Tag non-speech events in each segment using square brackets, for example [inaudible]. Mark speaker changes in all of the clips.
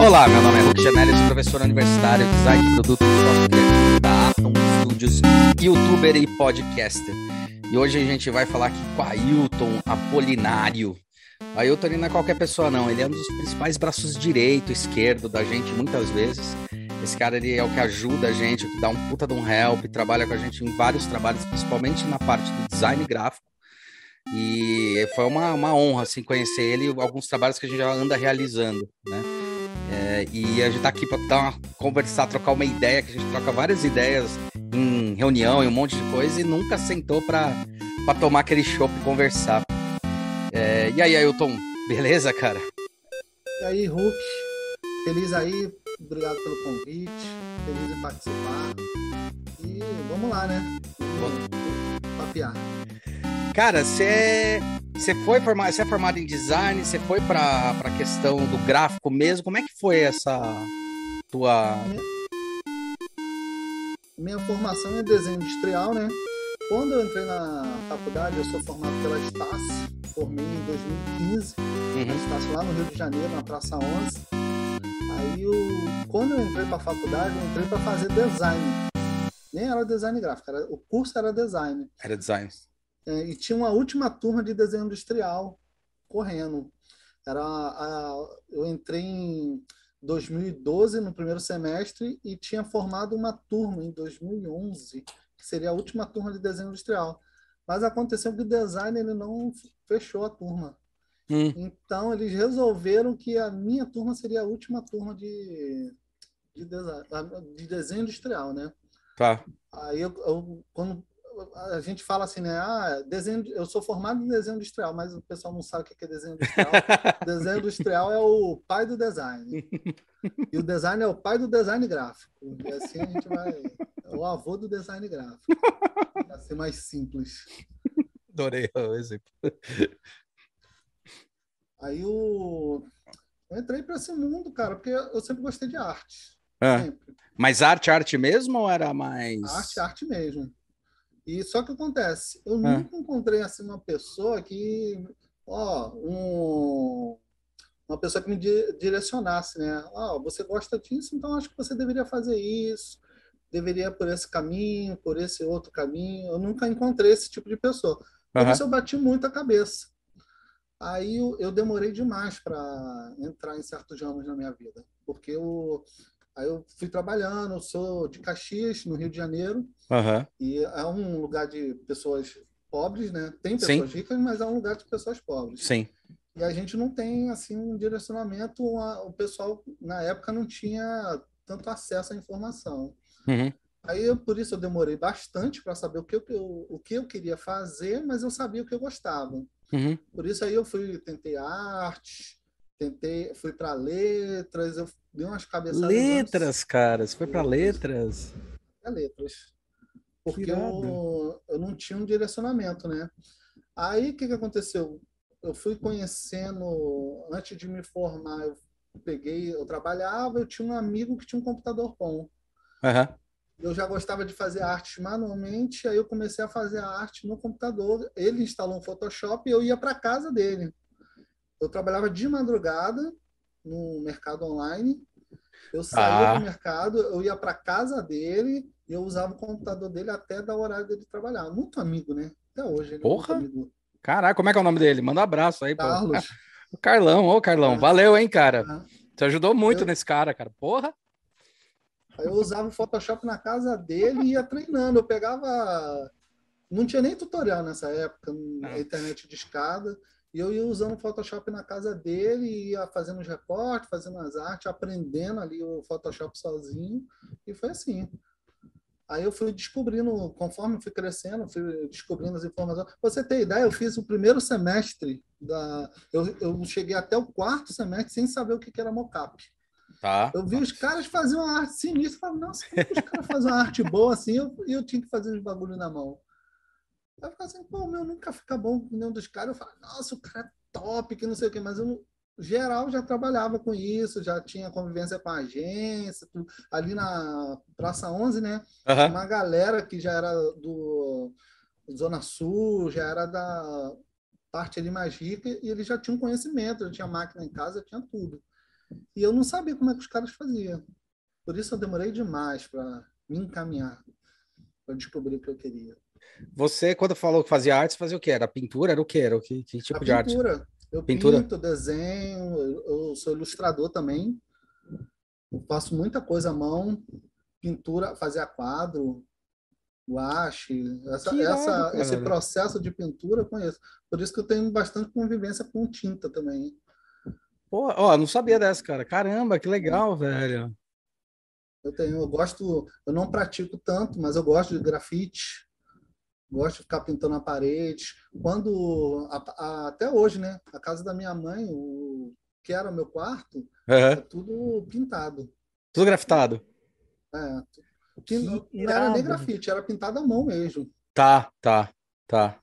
Speaker 1: Olá, meu nome é Hulk Janelli, sou professor universitário, design de produto e sócio criativo da Atom Studios, youtuber e podcaster. E hoje a gente vai falar aqui com Ailton Apolinário. O Ailton não é qualquer pessoa não, ele é um dos principais braços direito, esquerdo da gente muitas vezes. Esse cara ele é o que ajuda a gente, o que dá um puta de um help, trabalha com a gente em vários trabalhos, principalmente na parte do design gráfico. E foi uma, uma honra assim, conhecer ele e alguns trabalhos que a gente já anda realizando, né? É, e a gente tá aqui para dar conversar, trocar uma ideia, que a gente troca várias ideias em reunião e um monte de coisa e nunca sentou para tomar aquele chopp e conversar. É, e aí, Ailton, beleza, cara?
Speaker 2: E aí, Hulk, feliz aí, obrigado pelo convite, feliz em participar. E vamos lá, né? Vamos papiar.
Speaker 1: Cara, você você foi formado, você é formado em design, você foi para a questão do gráfico mesmo. Como é que foi essa tua
Speaker 2: minha, formação é desenho industrial, né? Quando eu entrei na faculdade, eu sou formado pela Estácio, formei em 2015, uhum. na Estácio lá no Rio de Janeiro, na Praça 11. Aí, eu, quando eu entrei para a faculdade, eu entrei para fazer design. Nem era design gráfico, era, o curso era design.
Speaker 1: Era design.
Speaker 2: É, e tinha uma última turma de desenho industrial correndo. Era a, eu entrei em 2012 no primeiro semestre e tinha formado uma turma em 2011 que seria a última turma de desenho industrial. Mas aconteceu que o design ele não fechou a turma. Hum. Então eles resolveram que a minha turma seria a última turma de, de, design, de desenho industrial, né?
Speaker 1: Tá.
Speaker 2: Aí eu, eu, quando a gente fala assim, né? Ah, desenho, eu sou formado em desenho industrial, mas o pessoal não sabe o que é desenho industrial. [laughs] desenho industrial é o pai do design. E o design é o pai do design gráfico. E assim a gente vai. É o avô do design gráfico. Para ser mais simples.
Speaker 1: Adorei o exemplo.
Speaker 2: Aí o... eu entrei para esse mundo, cara, porque eu sempre gostei de arte.
Speaker 1: É. Mas arte, arte mesmo ou era mais.
Speaker 2: Arte, arte mesmo. E só que acontece, eu é. nunca encontrei assim uma pessoa que, ó, um, uma pessoa que me direcionasse, né? Ó, você gosta disso, então acho que você deveria fazer isso, deveria por esse caminho, por esse outro caminho. Eu nunca encontrei esse tipo de pessoa. Por uhum. isso eu bati muito a cabeça. Aí eu, eu demorei demais para entrar em certos ramos na minha vida, porque eu Aí eu fui trabalhando, eu sou de Caxias, no Rio de Janeiro,
Speaker 1: uhum.
Speaker 2: e é um lugar de pessoas pobres, né? Tem pessoas Sim. ricas, mas é um lugar de pessoas pobres.
Speaker 1: Sim.
Speaker 2: E a gente não tem, assim, um direcionamento, o pessoal, na época, não tinha tanto acesso à informação.
Speaker 1: Uhum.
Speaker 2: Aí, eu, por isso, eu demorei bastante para saber o que, eu, o que eu queria fazer, mas eu sabia o que eu gostava.
Speaker 1: Uhum.
Speaker 2: Por isso, aí eu fui, tentei arte, tentei, fui para letras, eu dei umas cabeçadas.
Speaker 1: Letras, cara, você foi para letras?
Speaker 2: É letras. Porque eu, eu não tinha um direcionamento, né? Aí o que, que aconteceu? Eu fui conhecendo, antes de me formar, eu peguei, eu trabalhava, eu tinha um amigo que tinha um computador bom.
Speaker 1: Uhum.
Speaker 2: Eu já gostava de fazer arte manualmente, aí eu comecei a fazer a arte no computador. Ele instalou um Photoshop e eu ia para casa dele. Eu trabalhava de madrugada no mercado online. Eu saía ah. do mercado, eu ia para casa dele e eu usava o computador dele até dar o horário dele trabalhar. Muito amigo, né? Até hoje.
Speaker 1: É Porra! É Caraca, como é que é o nome dele? Manda um abraço aí,
Speaker 2: Carlos.
Speaker 1: Pô. [laughs] O Carlão, ô Carlão, é. valeu, hein, cara. É. Você ajudou muito eu... nesse cara, cara. Porra!
Speaker 2: Aí eu usava o Photoshop na casa dele e ia treinando. Eu pegava. Não tinha nem tutorial nessa época, na internet de escada. E eu ia usando o Photoshop na casa dele, ia fazendo os recortes, fazendo as artes, aprendendo ali o Photoshop sozinho. E foi assim. Aí eu fui descobrindo, conforme fui crescendo, fui descobrindo as informações. Pra você ter ideia, eu fiz o primeiro semestre da. Eu, eu cheguei até o quarto semestre sem saber o que, que era mocap.
Speaker 1: Tá.
Speaker 2: Eu vi os caras fazer uma arte sinistra, falei, nossa, como os caras fazem uma arte boa assim? E eu, eu tinha que fazer os bagulho na mão. Eu ficava assim, pô, meu nunca fica bom com nenhum dos caras. Eu falo, nossa, o cara é top, que não sei o quê, mas eu, geral, já trabalhava com isso, já tinha convivência com a agência, tudo. ali na Praça 11, né?
Speaker 1: Uhum.
Speaker 2: Uma galera que já era do Zona Sul, já era da parte ali mais rica, e eles já tinham conhecimento, já tinha máquina em casa, tinha tudo. E eu não sabia como é que os caras faziam. Por isso eu demorei demais para me encaminhar, para descobrir o que eu queria.
Speaker 1: Você, quando falou que fazia artes, fazia o quê? Era pintura? Era o quê? Era o que, que tipo
Speaker 2: A
Speaker 1: de arte?
Speaker 2: pintura. Eu
Speaker 1: Pintura?
Speaker 2: pinto, desenho, eu sou ilustrador também. Eu faço muita coisa à mão. Pintura, fazia quadro, guache. Essa,
Speaker 1: Que
Speaker 2: essa, esse processo de pintura eu conheço. Por isso que eu tenho bastante convivência com tinta também.
Speaker 1: Pô, ó, não sabia dessa, cara. Caramba, que legal, velho.
Speaker 2: Eu tenho, eu gosto, eu não pratico tanto, mas eu gosto de grafite, gosto de ficar pintando a parede. Quando, a- a- até hoje, né? A casa da minha mãe, o que era o meu quarto, é
Speaker 1: Aham.
Speaker 2: tudo pintado.
Speaker 1: Tudo grafitado.
Speaker 2: É, que
Speaker 1: Que
Speaker 2: não, era nem grafite, era pintado à mão mesmo.
Speaker 1: Tá, tá, tá.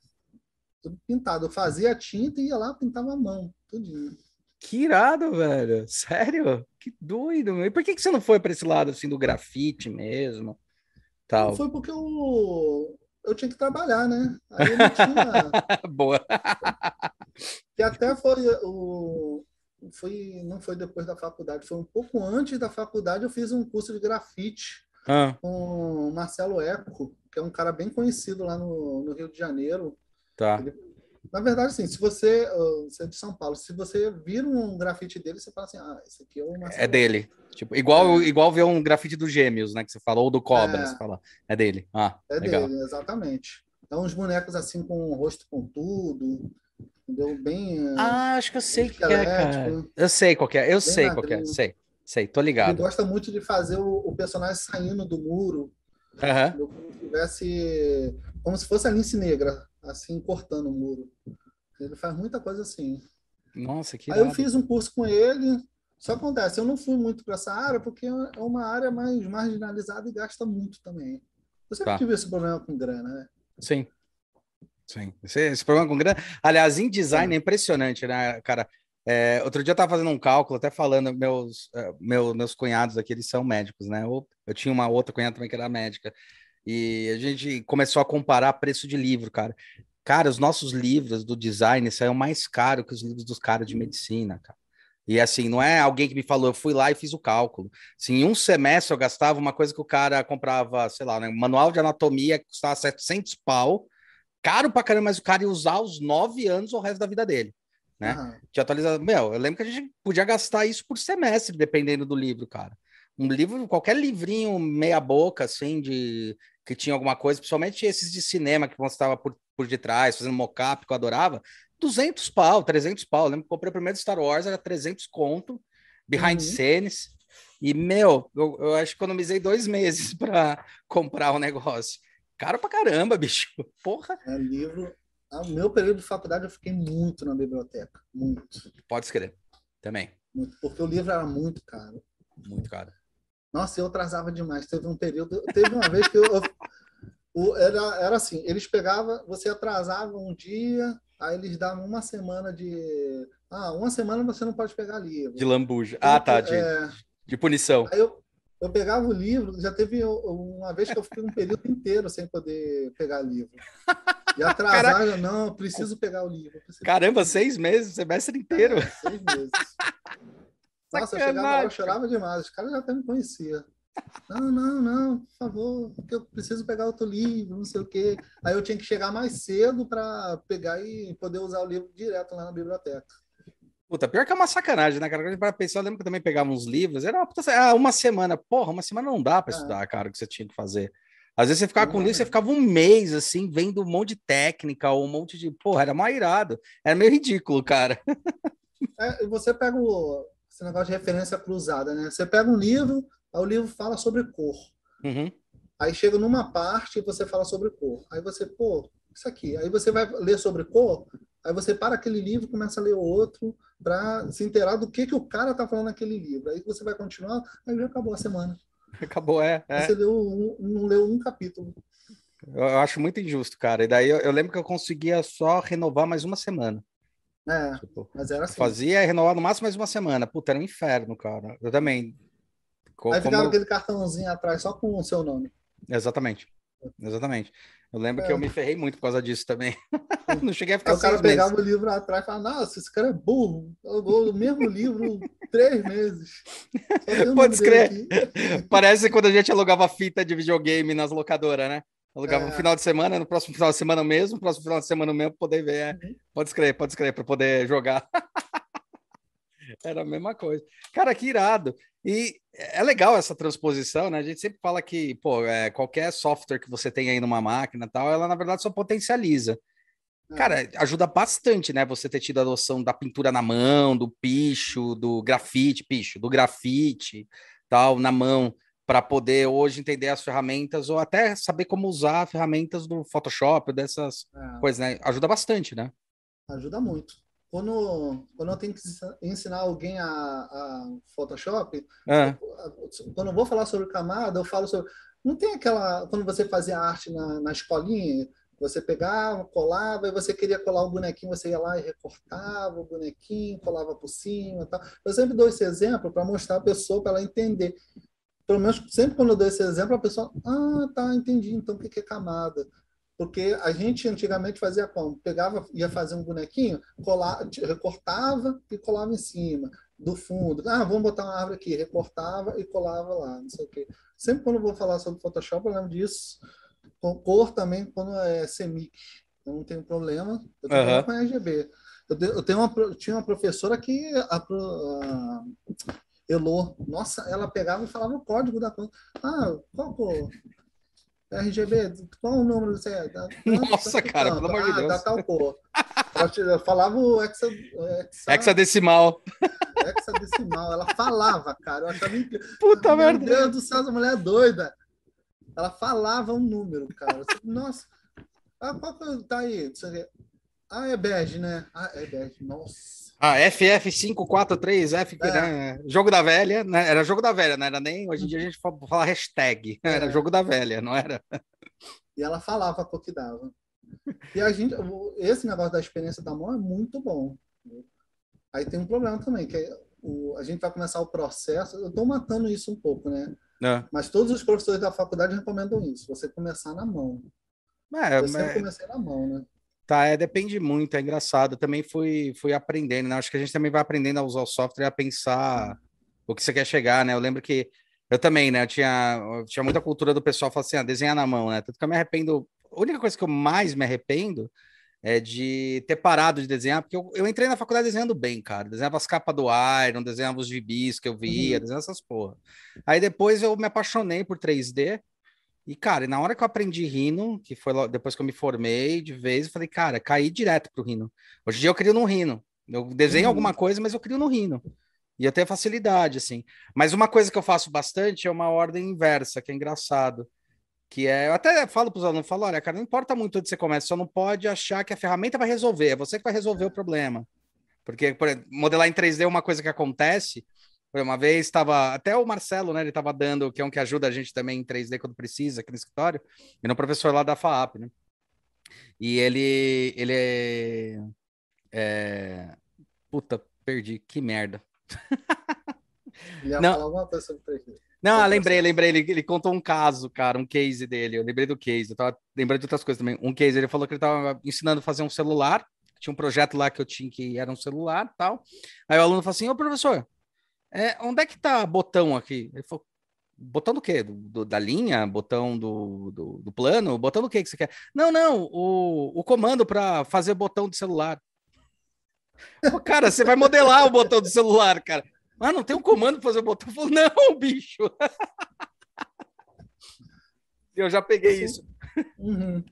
Speaker 2: Tudo pintado. Eu fazia tinta e ia lá pintava à mão, tudinho.
Speaker 1: Que irado, velho. Sério? Que doido, meu. E por que que você não foi para esse lado assim do grafite mesmo? Tal.
Speaker 2: Foi porque eu, eu tinha que trabalhar, né? Aí eu não tinha. [laughs]
Speaker 1: Boa. [laughs]
Speaker 2: Que até foi o. Foi, não foi depois da faculdade, foi um pouco antes da faculdade. Eu fiz um curso de grafite
Speaker 1: Ah,
Speaker 2: com o Marcelo Eco, que é um cara bem conhecido lá no, no Rio de Janeiro.
Speaker 1: tá.
Speaker 2: Na verdade, assim, se você, você é de São Paulo, se você vira um grafite dele, você fala assim: ah, esse aqui é o Marcelo
Speaker 1: É dele. Tipo, igual, igual ver um grafite dos gêmeos, né? Que você falou, ou do Cobra,
Speaker 2: É.
Speaker 1: você fala. É dele. Ah,
Speaker 2: É
Speaker 1: legal.
Speaker 2: dele, exatamente. É uns bonecos assim com o rosto pontudo, entendeu? Bem.
Speaker 1: Ah, acho que eu sei o que é, cara. Eu sei qual é. Eu sei qual que é. Sei. Sei, tô
Speaker 2: Ele
Speaker 1: ligado.
Speaker 2: gosta muito de fazer o, o personagem saindo do muro, tivesse. Como se fosse a lince negra, assim, cortando o muro. Ele faz muita coisa assim.
Speaker 1: Nossa, que
Speaker 2: Aí eu
Speaker 1: irado.
Speaker 2: fiz um curso com ele. Só acontece, eu não fui muito para essa área porque é uma área mais marginalizada e gasta muito também. Eu sempre
Speaker 1: Tá.
Speaker 2: tive esse problema com grana, né?
Speaker 1: Sim. Sim. Esse, esse problema com grana. Aliás, em design é impressionante, né, cara? É, outro dia eu tava fazendo um cálculo, até falando, meus, eh, meu- meus cunhados aqui, eles são médicos, né? Eu, eu tinha uma outra cunhada também que era médica. E a gente começou a comparar preço de livro, cara. Cara, os nossos livros do design saíram mais caro que os livros dos caras de medicina, cara. E assim, não é alguém que me falou, eu fui lá e fiz o cálculo. Assim, em um semestre eu gastava uma coisa que o cara comprava, sei lá, né, um manual de anatomia que custava 700 pau, caro pra caramba, mas o cara ia usar os nove anos ou o resto da vida dele, né? De atualizar. Meu, eu lembro que a gente podia gastar isso por semestre, dependendo do livro, cara. Um livro, qualquer livrinho meia-boca, assim, de que tinha alguma coisa, principalmente esses de cinema que mostrava por, por detrás, fazendo mocap, que eu adorava, 200 pau, 300 pau. Eu lembro que comprei o primeiro Star Wars, era 300 conto, behind
Speaker 2: Uhum.
Speaker 1: scenes. E, meu, eu, eu acho que economizei dois meses [laughs] para comprar o negócio. Caro pra caramba, bicho. Porra.
Speaker 2: É, livro. No meu período de faculdade, eu fiquei muito na biblioteca. Muito.
Speaker 1: Pode escrever. Também.
Speaker 2: muito porque o livro era muito caro.
Speaker 1: Muito caro.
Speaker 2: Nossa, eu atrasava demais. Teve um período. Teve uma vez que eu. eu- o- era, era assim: eles pegavam, você atrasava um dia, aí eles davam uma semana de. Ah, uma semana você não pode pegar livro.
Speaker 1: De lambuja. Ah, tá. De,
Speaker 2: É,
Speaker 1: de punição.
Speaker 2: aí eu, eu pegava o livro, já teve uma vez que eu fiquei um período inteiro sem poder pegar livro. E [laughs] atrasar, eu, não, eu preciso pegar o livro.
Speaker 1: Caramba, seis meses, semestre inteiro.
Speaker 2: É, seis meses. [laughs] Nossa, eu chegava lá, eu
Speaker 1: Sacanagem.
Speaker 2: chorava demais. Os caras já até me conheciam. Não, não, não, por favor, porque eu preciso pegar outro livro, não sei o quê. Aí eu tinha que chegar mais cedo para pegar e poder usar o livro direto lá na biblioteca.
Speaker 1: Puta, pior que é uma sacanagem, né, cara? Para pensar, eu lembro que eu também pegava uns livros, era uma, puta- ah, uma semana. Porra, uma semana não dá para
Speaker 2: Ah.
Speaker 1: estudar, cara, o que você tinha que fazer. Às vezes você ficava com
Speaker 2: Não,
Speaker 1: livro, você ficava um mês, assim, vendo um monte de técnica, ou um monte de. Porra, era mais irado. Era meio ridículo, cara.
Speaker 2: É, você pega o, esse negócio de referência cruzada, né? Você pega um livro, aí o livro fala sobre cor.
Speaker 1: Uhum.
Speaker 2: Aí chega numa parte e você fala sobre cor. Aí você, pô, isso aqui. Aí você vai ler sobre cor, aí você para aquele livro e começa a ler outro para se inteirar do que, que o cara tá falando naquele livro. Aí você vai continuar, aí já acabou a semana. [laughs]
Speaker 1: Acabou, é. é.
Speaker 2: Você leu um- não leu um capítulo.
Speaker 1: Eu, eu acho muito injusto, cara. E daí eu, eu lembro que eu conseguia só renovar mais uma semana.
Speaker 2: É,
Speaker 1: Tipo,
Speaker 2: mas era assim.
Speaker 1: fazia renovar no máximo mais uma semana. Puta, era um inferno, cara. Eu também. Co-
Speaker 2: Aí ficava aquele cartãozinho atrás só com o seu nome.
Speaker 1: Exatamente. exatamente. Eu lembro é. que eu me ferrei muito por causa disso também. [laughs] não cheguei a ficar
Speaker 2: Aí O cara pegava o livro atrás e falava, nossa, esse cara é burro. Eu vou o mesmo livro três meses.
Speaker 1: Pode escrever. [laughs] Parece quando a gente alugava fita de videogame nas locadoras, né? Alugava é. no final de semana, no próximo final de semana mesmo, no próximo final de semana mesmo, poder ver. É. Uhum. Pode escrever, pode escrever, para poder jogar. [laughs] Era a mesma coisa. Cara, que irado. E é legal essa transposição, né? A gente sempre fala que, pô, é, qualquer software que você tem aí numa máquina tal, ela na verdade só potencializa. É. Cara, ajuda bastante, né? Você ter tido a noção da pintura na mão, do picho, do grafite, picho, do grafite, tal, na mão, para poder hoje entender as ferramentas ou até saber como usar ferramentas do Photoshop, dessas é. coisas, né? Ajuda bastante, né?
Speaker 2: Ajuda muito quando, quando eu tenho que ensinar alguém a, a Photoshop, é. quando eu vou falar sobre camada, eu falo sobre. Não tem aquela. Quando você fazia arte na, na escolinha, você pegava, colava, e você queria colar um bonequinho, você ia lá e recortava o bonequinho, colava por cima. Tal. Eu sempre dou esse exemplo para mostrar a pessoa, para ela entender. Pelo menos sempre quando eu dou esse exemplo, a pessoa, ah, tá, entendi, então o que é camada? Porque a gente antigamente fazia como? Pegava, ia fazer um bonequinho, colava, recortava e colava em cima do fundo. Ah, vamos botar uma árvore aqui, recortava e colava lá, não sei o quê. Sempre quando eu vou falar sobre Photoshop, eu lembro disso. Com cor também, quando é semic, eu não tenho problema. Eu tenho uhum. com RGB. Eu, eu, tenho uma, eu tinha uma professora que a, a Elô, nossa, ela pegava e falava o código da conta. Ah, qual cor? RGB, qual o número você é?
Speaker 1: Nossa, cara, pelo amor de ah, Deus.
Speaker 2: Da tal cor. Eu falava o hexa,
Speaker 1: hexa, hexadecimal.
Speaker 2: Hexadecimal. Ela falava, cara. Eu achava incrível.
Speaker 1: Puta
Speaker 2: Meu
Speaker 1: merda.
Speaker 2: Meu Deus do céu, essa mulher é doida. Ela falava um número, cara. Nossa. Ah, qual que tá aí? Ah, é bege, né? Ah, é bege. Nossa.
Speaker 1: Ah, FF543F, é. né? Jogo da velha, né? Era jogo da velha, não era nem. Hoje em dia a gente fala hashtag. [laughs] É. Era jogo da velha, não era?
Speaker 2: E ela falava o que dava. E a gente, esse negócio da experiência da mão é muito bom. Aí tem um problema também, que é o, a gente vai começar o processo. Eu estou matando isso um pouco, né? É. Mas todos os professores da faculdade recomendam isso, você começar na mão. É, eu sempre comecei na mão, né?
Speaker 1: Tá, é, depende muito, é engraçado. Eu também fui, fui aprendendo, né? Acho que a gente também vai aprendendo a usar o software e a pensar o que você quer chegar, né? Eu lembro que eu também, né? Eu tinha, eu tinha muita cultura do pessoal falar assim, ah, desenhar na mão, né? Tanto que eu me arrependo. A única coisa que eu mais me arrependo é de ter parado de desenhar, porque eu, eu entrei na faculdade desenhando bem, cara. Desenhava as capas do Iron, desenhava os gibis que eu via, uhum. desenhava essas porra. Aí depois eu me apaixonei por 3D e, cara, na hora que eu aprendi Rhino, que foi depois que eu me formei de vez, eu falei, cara, caí direto pro Rhino. Hoje em dia eu crio no Rhino. Eu desenho uhum. alguma coisa, mas eu crio no Rhino. E eu tenho facilidade, assim. Mas uma coisa que eu faço bastante é uma ordem inversa, que é engraçado. Que é, eu até falo para os alunos, falo, olha, cara, não importa muito onde você começa, só não pode achar que a ferramenta vai resolver, é você que vai resolver o problema. Porque, por exemplo, modelar em 3D é uma coisa que acontece, uma vez estava, até o Marcelo, né? Ele estava dando, que é um que ajuda a gente também em 3D quando precisa, aqui no escritório, e no professor lá da FAAP, né? E ele, ele é, é... Puta, perdi, que merda.
Speaker 2: Ele ia não. falar alguma coisa sobre 3D.
Speaker 1: Não, lembrei, lembrei. Ele, ele contou um caso, cara, um case dele. Eu lembrei do case. Eu tava lembrando de outras coisas também. Um case, ele falou que ele tava ensinando a fazer um celular. Tinha um projeto lá que eu tinha que era um celular tal. Aí o aluno falou assim: Ô professor, é, onde é que tá botão aqui? Ele falou, botão do quê? Do, do, da linha? Botão do, do, do, plano? Botão do quê que você quer? Não, não, o, o comando para fazer botão de celular. Pô, cara, você vai modelar o botão do celular, cara. Ah, não tem um comando para fazer o botão? Eu falo, não, bicho. [laughs] Eu já peguei isso.
Speaker 2: Uhum.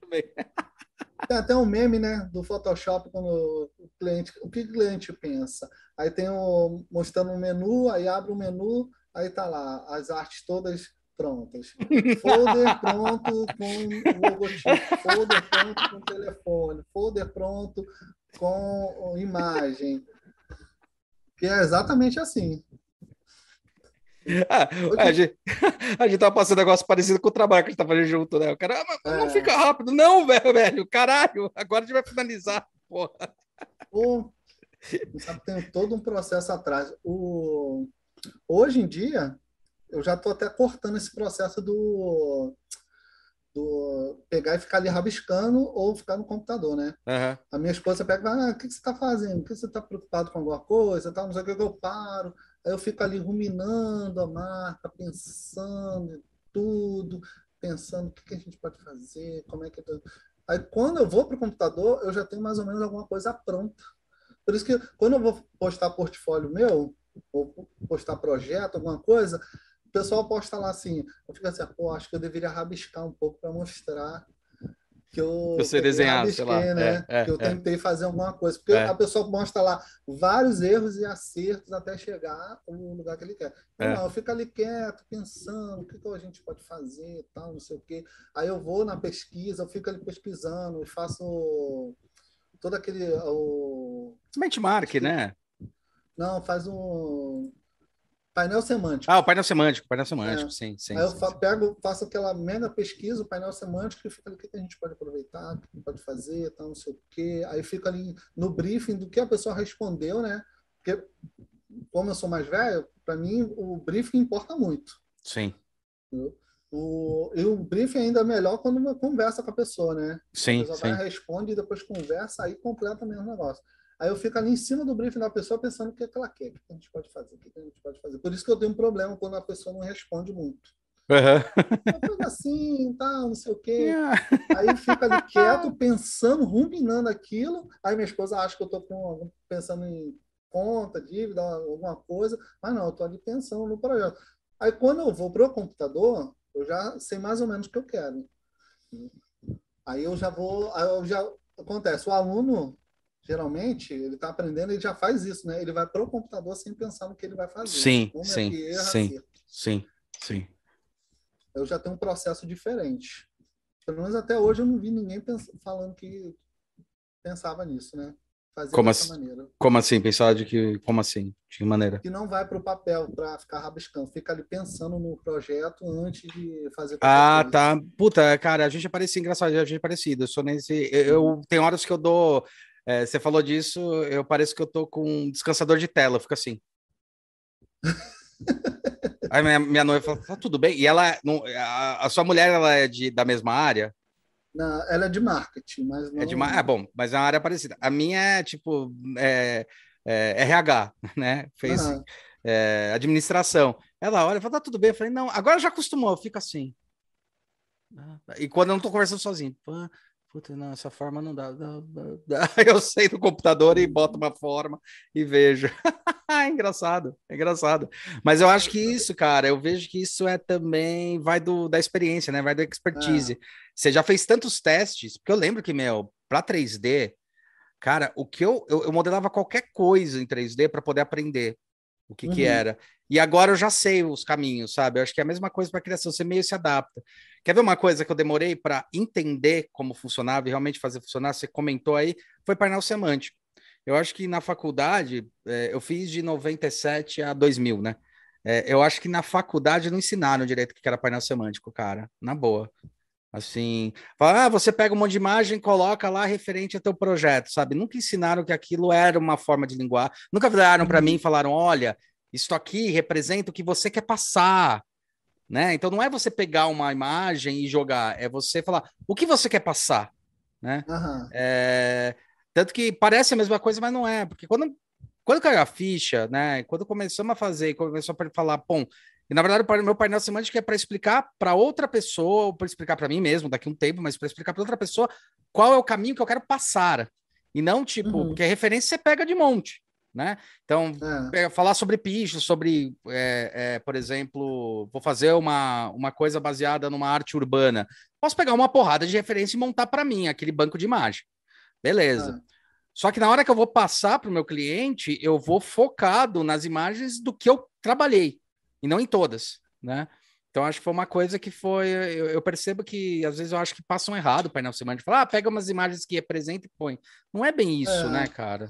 Speaker 2: Tem até um meme, né, do Photoshop quando o cliente, o que o cliente pensa? Aí tem o mostrando um menu, aí abre o um menu, aí tá lá as artes todas prontas. [laughs] Folder pronto com logotipo, folder pronto com telefone, folder pronto com imagem. Que é exatamente assim.
Speaker 1: Ah, a, gente, [laughs] a gente tava passando um negócio parecido com o trabalho que a gente tava fazendo junto, né? O cara, ah, mas não é. fica rápido. Não, [laughs] velho, velho, caralho, agora a gente vai finalizar, porra.
Speaker 2: O, sabe, tem todo um processo atrás. O, hoje em dia, eu já tô até cortando esse processo do, do, pegar e ficar ali rabiscando ou ficar no computador, né?
Speaker 1: Uhum.
Speaker 2: A minha esposa pega e fala, ah, o que, que você está fazendo? O que você está preocupado com alguma coisa? Tá, não sei o que, eu paro. Aí eu fico ali ruminando a marca, pensando em tudo, pensando o que, que a gente pode fazer, como é que... Aí quando eu vou para o computador, eu já tenho mais ou menos alguma coisa pronta. Por isso que quando eu vou postar portfólio meu, ou postar projeto, alguma coisa, o pessoal posta lá assim, eu fico assim, pô, acho que eu deveria rabiscar um pouco para mostrar que eu,
Speaker 1: eu sei desenhar, sei lá.
Speaker 2: né? É, é, que eu é. tentei fazer alguma coisa. Porque é. a pessoa mostra lá vários erros e acertos até chegar no lugar que ele quer. É. Não, eu fico ali quieto, pensando o que, que a gente pode fazer, tal, não sei o quê. Aí eu vou na pesquisa, eu fico ali pesquisando, faço todo aquele. O...
Speaker 1: Benchmark, né?
Speaker 2: Não, faz um painel semântico.
Speaker 1: Ah, o painel semântico, painel semântico, é. sim, sim.
Speaker 2: Aí
Speaker 1: sim,
Speaker 2: eu sim. pego, faço aquela mega pesquisa, o painel semântico, e fica ali o que a gente pode aproveitar, o que pode fazer, tal, não sei o quê. Aí fica ali no briefing do que a pessoa respondeu, né? Porque, como eu sou mais velho, para mim o briefing importa muito.
Speaker 1: Sim.
Speaker 2: O, e o briefing ainda é melhor quando uma conversa com a pessoa, né?
Speaker 1: Sim,
Speaker 2: a pessoa
Speaker 1: sim.
Speaker 2: vai, responde e depois conversa, aí completa mesmo o negócio. Aí eu fico ali em cima do briefing da pessoa pensando o que, é que ela quer, o que a gente pode fazer, o que a gente pode fazer. Por isso que eu tenho um problema quando a pessoa não responde muito.
Speaker 1: Uhum.
Speaker 2: assim, tá, não sei o quê. Aí fica ali quieto, [laughs] pensando, ruminando aquilo. Aí minha esposa acha que eu tô com, pensando em conta, dívida, alguma coisa. Mas não, eu tô ali pensando no projeto. Aí quando eu vou pro computador, eu já sei mais ou menos o que eu quero. Aí eu já vou, aí eu já acontece, o aluno geralmente ele está aprendendo, ele já faz isso, né? Ele vai para o computador sem pensar no que ele vai fazer.
Speaker 1: Sim, Como sim, é erra, sim, sim, sim.
Speaker 2: Eu já tenho um processo diferente. Pelo menos até hoje eu não vi ninguém falando que pensava nisso, né?
Speaker 1: Fazer como dessa assim, maneira. Como assim? Pensar de que. Como assim? De que maneira?
Speaker 2: Que não vai para o papel para ficar rabiscando, fica ali pensando no projeto antes de fazer.
Speaker 1: Ah, coisa. tá. Puta, cara, a gente é parecido, engraçado, a gente é parecido. Eu sou nesse. Eu, eu tem horas que eu dou é, você falou disso, eu pareço que eu tô com um descansador de tela, fica assim. [laughs] Aí minha, minha noiva fala, tá tudo bem? E ela, não, a, a, sua mulher, ela é de, da mesma área?
Speaker 2: Não, ela é de marketing, mas não...
Speaker 1: É de é bom, mas é uma área parecida. A minha é, tipo, é, é RH, [laughs] né? Fez é, administração. Ela olha e fala, tá tudo bem? Eu falei, não, agora já acostumou, fica assim. E quando eu não tô conversando sozinho, Puta, não, essa forma não dá, dá, dá. [laughs] Eu sei do computador e boto uma forma e vejo. [laughs] é engraçado, é engraçado. Mas eu acho que isso, cara, eu vejo que isso é também, vai do, da experiência, né? Vai da expertise. É. Você já fez tantos testes, porque eu lembro que, meu, para 3D, cara, o que eu, eu, eu modelava qualquer coisa em 3D para poder aprender o que, uhum. que era. E agora eu já sei os caminhos, sabe? Eu acho que é a mesma coisa para criação, você meio se adapta. Quer ver uma coisa que eu demorei para entender como funcionava e realmente fazer funcionar? Você comentou aí, foi painel semântico. Eu acho que na faculdade, é, eu fiz de 97 a 2000, né? É, eu acho que na faculdade não ensinaram direito o que era painel semântico, cara. Na boa. Assim, fala, ah, você pega um monte de imagem, coloca lá referente ao teu projeto, sabe? Nunca ensinaram que aquilo era uma forma de linguagem. Nunca viraram para mim e uhum. falaram, olha, isso aqui representa o que você quer passar, né? Então não é você pegar uma imagem e jogar, é você falar o que você quer passar, né? Uhum. É... Tanto que parece a mesma coisa, mas não é, porque quando quando caiu a ficha, né? Quando começamos a fazer, começou a falar, bom, e na verdade, o meu painel semântico é para explicar para outra pessoa, ou para explicar para mim mesmo daqui a um tempo, mas para explicar para outra pessoa qual é o caminho que eu quero passar. E não tipo, uhum. porque referência você pega de monte, né? Então, é. falar sobre pichos, sobre, é, é, por exemplo, vou fazer uma, uma coisa baseada numa arte urbana. Posso pegar uma porrada de referência e montar para mim aquele banco de imagem. Beleza. É. Só que na hora que eu vou passar para o meu cliente, eu vou focado nas imagens do que eu trabalhei e não em todas, né? Então acho que foi uma coisa que foi. Eu, eu, percebo que às vezes eu acho que passam errado o painel semântico. Fala, ah, pega umas imagens que representam e põe. Não é bem isso, é, né, cara?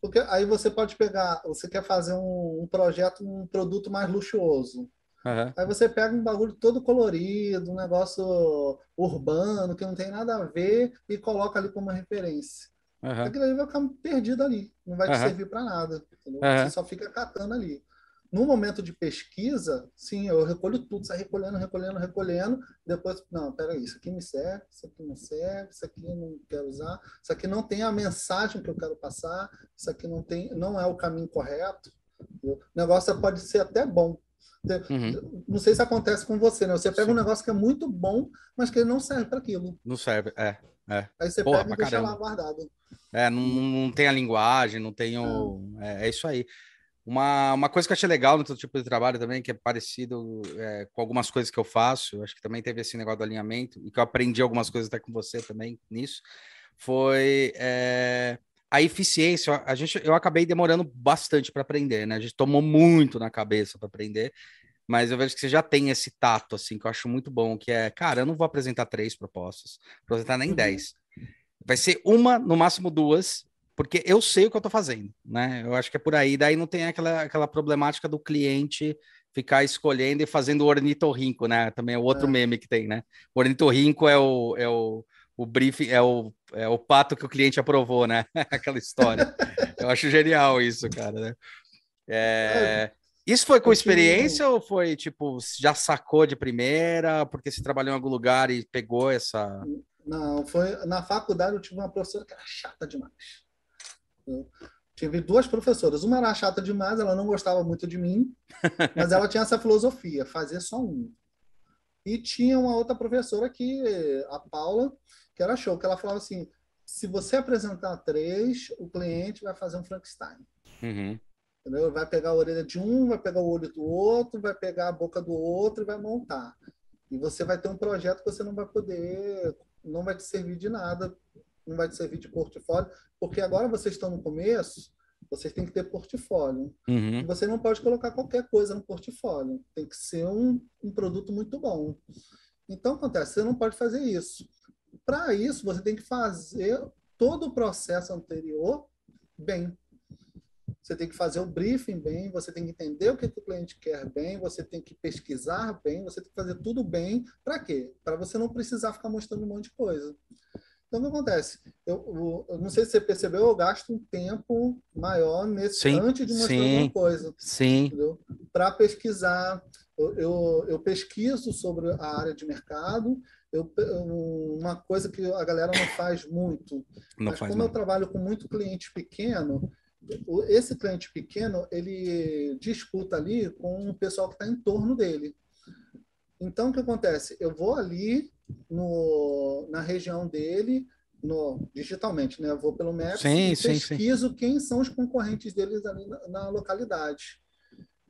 Speaker 2: Porque aí você pode pegar, você quer fazer um, um projeto, um produto mais luxuoso. Uhum. Aí você pega um bagulho todo colorido, um negócio urbano, que não tem nada a ver, e coloca ali como referência. Uhum. Aquilo ali vai ficar perdido ali, não vai te servir para nada. Você só fica catando ali. No momento de pesquisa, sim, eu recolho tudo, saio recolhendo, recolhendo, recolhendo. Depois, não, peraí, isso aqui me serve, isso aqui não serve, isso aqui eu não quero usar, isso aqui não tem a mensagem que eu quero passar, isso aqui não tem, não é o caminho correto. O negócio pode ser até bom. Uhum. Não sei se acontece com você, né? Você pega sim. um negócio que é muito bom, mas que ele não serve para aquilo.
Speaker 1: Não serve, é. é.
Speaker 2: Aí você Porra, pega e deixa caramba. lá guardado.
Speaker 1: É, não, não tem a linguagem, não tem o. É, é isso aí. Uma, uma coisa que eu achei legal no teu tipo de trabalho também, que é parecido é, com algumas coisas que eu faço, acho que também teve esse negócio do alinhamento, e que eu aprendi algumas coisas até com você também nisso, foi é, a eficiência. A gente, eu acabei demorando bastante para aprender, né? A gente tomou muito na cabeça para aprender, mas eu vejo que você já tem esse tato, assim, que eu acho muito bom, que é, cara, eu não vou apresentar três propostas, vou apresentar nem uhum. dez. Vai ser uma, no máximo duas, porque eu sei o que eu estou fazendo, né? Eu acho que é por aí. Daí não tem aquela, aquela problemática do cliente ficar escolhendo e fazendo o ornitorrinco, né? Também é o outro é. meme que tem, né? O ornitorrinco é o, é o, o briefing, é o, é o pato que o cliente aprovou, né? [laughs] aquela história. eu acho genial isso, cara, né? É... Isso foi com experiência ou foi tipo, já sacou de primeira, porque você trabalhou em algum lugar e pegou essa.
Speaker 2: Não, foi na faculdade eu tive uma professora que era chata demais. Eu tive duas professoras. Uma era chata demais, ela não gostava muito de mim, [laughs] mas ela tinha essa filosofia, fazer só um. E tinha uma outra professora que, a Paula, que era show, que ela falava assim: se você apresentar três, o cliente vai fazer um Frankenstein. Uhum. Entendeu? Vai pegar a orelha de um, vai pegar o olho do outro, vai pegar a boca do outro e vai montar. E você vai ter um projeto que você não vai poder, não vai te servir de nada não vai te servir de portfólio, porque agora vocês estão no começo, vocês têm que ter portfólio. Uhum. você não pode colocar qualquer coisa no portfólio. Tem que ser um, um produto muito bom. Então, acontece, você não pode fazer isso. Para isso, você tem que fazer todo o processo anterior bem. Você tem que fazer o briefing bem, você tem que entender o que, que o cliente quer bem, você tem que pesquisar bem, você tem que fazer tudo bem. Para quê? Para você não precisar ficar mostrando um monte de coisa. Então, o que acontece? Eu, eu, não sei se você percebeu, eu gasto um tempo maior nesse sim, antes de mostrar sim, alguma coisa.
Speaker 1: Sim.
Speaker 2: Para pesquisar. Eu, eu, eu, pesquiso sobre a área de mercado. Eu, uma coisa que a galera não faz muito. Não mas faz como não. eu trabalho com muito cliente pequeno, esse cliente pequeno ele disputa ali com o pessoal que está em torno dele. Então, o que acontece? Eu vou ali no, na região dele, no, digitalmente, né? Eu vou pelo Maps sim, e sim, pesquiso sim. quem são os concorrentes deles ali na, na localidade.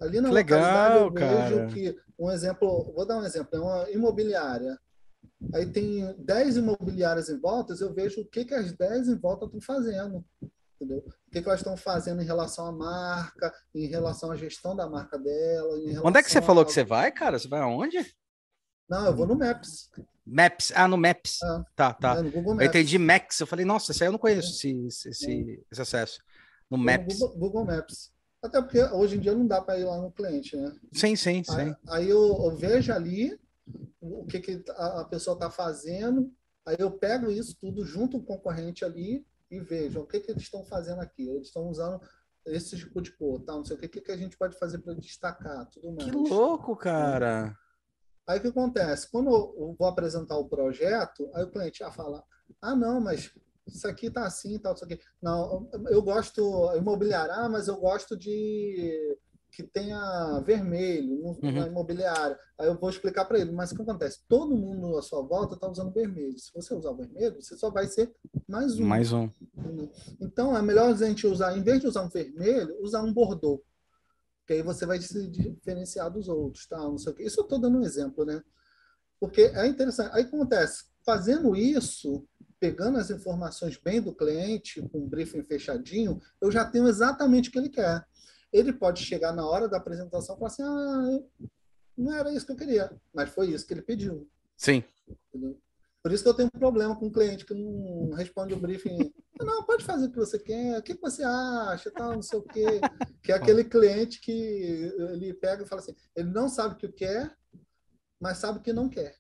Speaker 2: Ali na
Speaker 1: Legal, localidade eu
Speaker 2: vejo que, um exemplo, vou dar um exemplo, é uma imobiliária. Aí tem 10 imobiliárias em volta, eu vejo o que, que as 10 em volta estão fazendo. Entendeu? O que, que elas estão fazendo em relação à marca, em relação à gestão da marca dela.
Speaker 1: Onde é que você falou que você vai, cara? Você vai aonde?
Speaker 2: Não, eu vou no Maps.
Speaker 1: Maps, ah, no Maps. Ah, tá, tá. É, Maps. Eu entendi Max, eu falei, nossa, esse aí eu não conheço, esse, esse, esse acesso. No Maps.
Speaker 2: No Google, Google, Maps. Até porque hoje em dia não dá para ir lá no cliente, né?
Speaker 1: Sim, sim, sim.
Speaker 2: Aí, aí eu, eu, vejo ali o que, que a, a pessoa está fazendo, aí eu pego isso tudo junto com o concorrente ali e vejo o que, que eles estão fazendo aqui. Eles estão usando esse tipo de cor, tá? não sei o que, que, que a gente pode fazer para destacar, tudo mais.
Speaker 1: Que louco, cara!
Speaker 2: Aí o que acontece? Quando eu vou apresentar o projeto, aí o cliente já fala: ah, não, mas isso aqui tá assim, tal, isso aqui. Não, eu gosto imobiliário, ah, mas eu gosto de que tenha vermelho no, uhum. na imobiliária. Aí eu vou explicar para ele, mas o que acontece? Todo mundo à sua volta está usando vermelho. Se você usar o vermelho, você só vai ser mais um.
Speaker 1: Mais um.
Speaker 2: Então é melhor a gente usar, em vez de usar um vermelho, usar um bordô que aí você vai se diferenciar dos outros, tá? Não sei o quê. Isso eu estou dando um exemplo, né? Porque é interessante. Aí acontece, fazendo isso, pegando as informações bem do cliente, com um briefing fechadinho, eu já tenho exatamente o que ele quer. Ele pode chegar na hora da apresentação e falar assim: ah, não era isso que eu queria, mas foi isso que ele pediu.
Speaker 1: Sim.
Speaker 2: Entendeu? Por isso que eu tenho um problema com o cliente que não responde o briefing. [laughs] Não, pode fazer o que você quer, o que você acha, tal, não sei o quê. Que é aquele cliente que ele pega e fala assim, ele não sabe o que quer, mas sabe o que não quer.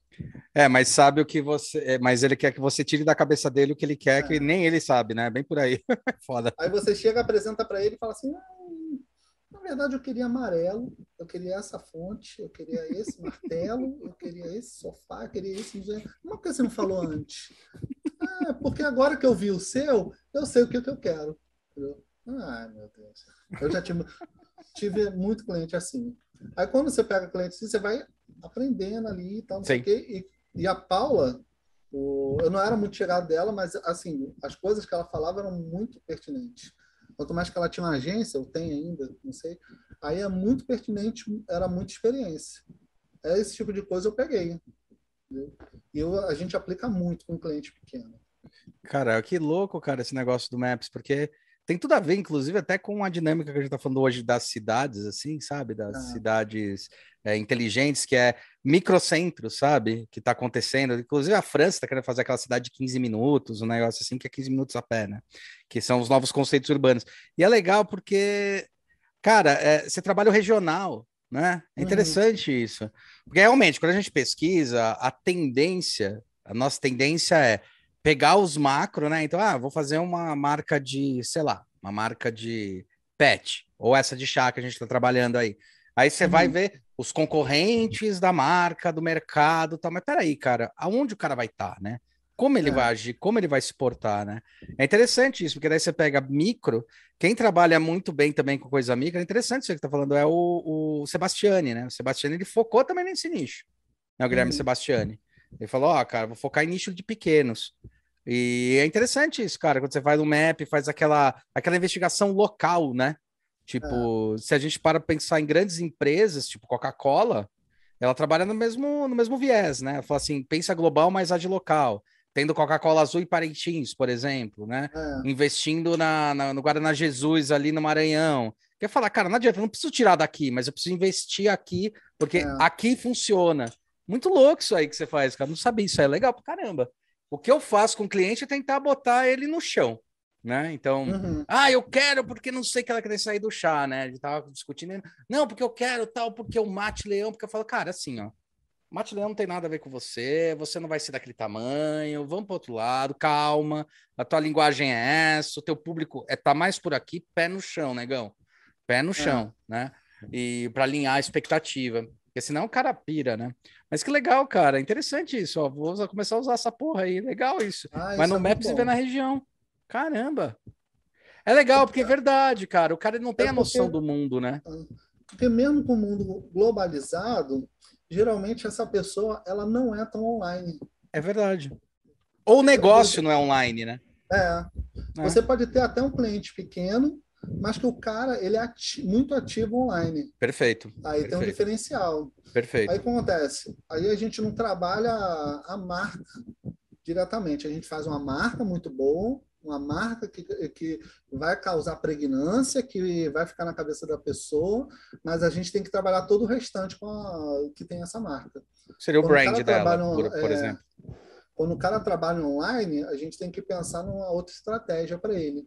Speaker 1: É, mas sabe o que você. É, mas ele quer que você tire da cabeça dele o que ele quer, é. que nem ele sabe, né? Bem por aí. [laughs] Foda.
Speaker 2: Aí você chega, apresenta para ele e fala assim: na verdade, eu queria amarelo, eu queria essa fonte, eu queria esse martelo, eu queria esse sofá, eu queria esse. Por que você não falou antes? Ah, porque agora que eu vi o seu, eu sei o que, que eu quero. Entendeu? Ai, meu Deus. Eu já tive, tive muito cliente assim. Aí quando você pega cliente assim, você vai aprendendo ali e tal, não sei o quê. E, e a Paula, o, eu não era muito chegado dela, mas assim, as coisas que ela falava eram muito pertinentes. Quanto mais que ela tinha uma agência, ou tem ainda, não sei, aí é muito pertinente, era muita experiência. É esse tipo de coisa eu peguei. Entendeu? E eu, a gente aplica muito com cliente pequeno.
Speaker 1: Cara, que louco, cara, esse negócio do Maps, porque tem tudo a ver, inclusive, até com a dinâmica que a gente está falando hoje das cidades, assim, sabe? Das ah. cidades é, inteligentes, que é microcentro, sabe? Que está acontecendo. Inclusive, a França está querendo fazer aquela cidade de 15 minutos, um negócio assim, que é 15 minutos a pé, né? Que são os novos conceitos urbanos. E é legal porque, cara, é, você trabalha o regional, né? É uhum. interessante uhum. isso. Porque realmente, quando a gente pesquisa, a tendência, a nossa tendência é pegar os macro, né? Então, ah, vou fazer uma marca de, sei lá, uma marca de pet, ou essa de chá que a gente está trabalhando aí. Aí você uhum. vai ver os concorrentes da marca, do mercado, tal. Mas peraí, cara, aonde o cara vai estar, tá, né? Como ele é. vai agir, como ele vai se portar, né? É interessante isso, porque daí você pega micro, quem trabalha muito bem também com coisa micro, é interessante isso que tá falando, é o, o Sebastiani, né? O Sebastiani, ele focou também nesse nicho, né? O Guilherme uhum. Sebastiani. Ele falou, ó, oh, cara, vou focar em nicho de pequenos. E é interessante isso, cara, quando você vai no map, faz aquela, aquela investigação local, né? Tipo, é. se a gente para pensar em grandes empresas, tipo Coca-Cola, ela trabalha no mesmo, no mesmo viés, né? Fala assim, pensa global, mas age local. Tendo Coca-Cola Azul e Parintins, por exemplo, né? É. Investindo na, na, no Guaraná Jesus ali no Maranhão. Quer falar, cara, não adianta, eu não preciso tirar daqui, mas eu preciso investir aqui, porque é. aqui funciona. Muito louco isso aí que você faz, cara. Não sabia isso aí, é legal pra caramba. O que eu faço com o cliente é tentar botar ele no chão, né? Então, uhum. ah, eu quero porque não sei que ela quer sair do chá, né? Ele tava discutindo, não, porque eu quero tal, porque o mate leão, porque eu falo, cara, assim, ó, mate leão não tem nada a ver com você, você não vai ser daquele tamanho, vamos para outro lado, calma, a tua linguagem é essa, o teu público é tá mais por aqui, pé no chão, negão, pé no é. chão, é. né? E para alinhar a expectativa. Porque senão o cara pira, né? Mas que legal, cara. Interessante isso, ó. Vou começar a usar essa porra aí. Legal isso. Ah, Mas no é map você vê na região. Caramba. É legal, porque é verdade, cara. O cara não tem é a noção do mundo, né?
Speaker 2: Porque mesmo com o mundo globalizado, geralmente essa pessoa ela não é tão online.
Speaker 1: É verdade. Ou o negócio não é online, né?
Speaker 2: É. é. Você pode ter até um cliente pequeno mas que o cara ele é ati muito ativo online.
Speaker 1: Perfeito.
Speaker 2: Aí
Speaker 1: Perfeito.
Speaker 2: tem um diferencial.
Speaker 1: Perfeito.
Speaker 2: Aí acontece, aí a gente não trabalha a marca diretamente, a gente faz uma marca muito boa, uma marca que, que vai causar pregnância, que vai ficar na cabeça da pessoa, mas a gente tem que trabalhar todo o restante com a, que tem essa marca.
Speaker 1: Seria o quando brand o dela, por, por é, exemplo.
Speaker 2: Quando o cara trabalha online, a gente tem que pensar numa outra estratégia para ele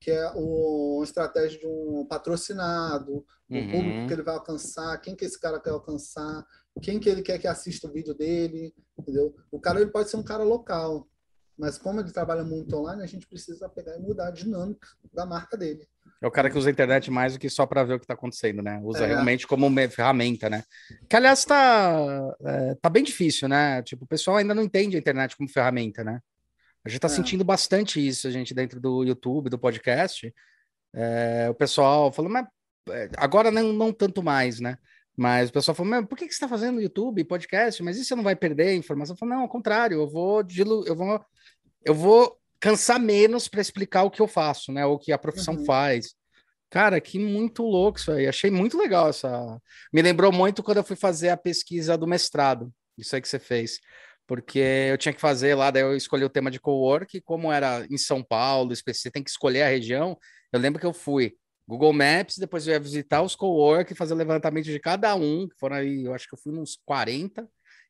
Speaker 2: que é o, uma estratégia de um patrocinado, o uhum. público que ele vai alcançar, quem que esse cara quer alcançar, quem que ele quer que assista o vídeo dele, entendeu? O cara ele pode ser um cara local, mas como ele trabalha muito online, a gente precisa pegar e mudar a dinâmica da marca dele.
Speaker 1: É o cara que usa a internet mais do que só para ver o que está acontecendo, né? Usa é. realmente como uma ferramenta, né? Que, aliás, está é, tá bem difícil, né? Tipo, o pessoal ainda não entende a internet como ferramenta, né? A gente está é. sentindo bastante isso, a gente, dentro do YouTube, do podcast. É, o pessoal falou, mas é, agora não, não tanto mais, né? Mas o pessoal falou, mas por que, que você está fazendo YouTube, podcast? Mas isso você não vai perder a informação? Eu falei, não, ao contrário, eu vou, dilu eu vou, eu vou cansar menos para explicar o que eu faço, né? O que a profissão uhum. faz. Cara, que muito louco isso aí. Achei muito legal essa. Me lembrou muito quando eu fui fazer a pesquisa do mestrado. Isso aí que você fez porque eu tinha que fazer lá, daí eu escolhi o tema de co-work, como era em São Paulo, você tem que escolher a região. Eu lembro que eu fui Google Maps, depois eu ia visitar os co-work, fazer o levantamento de cada um, que foram aí, eu acho que eu fui uns 40,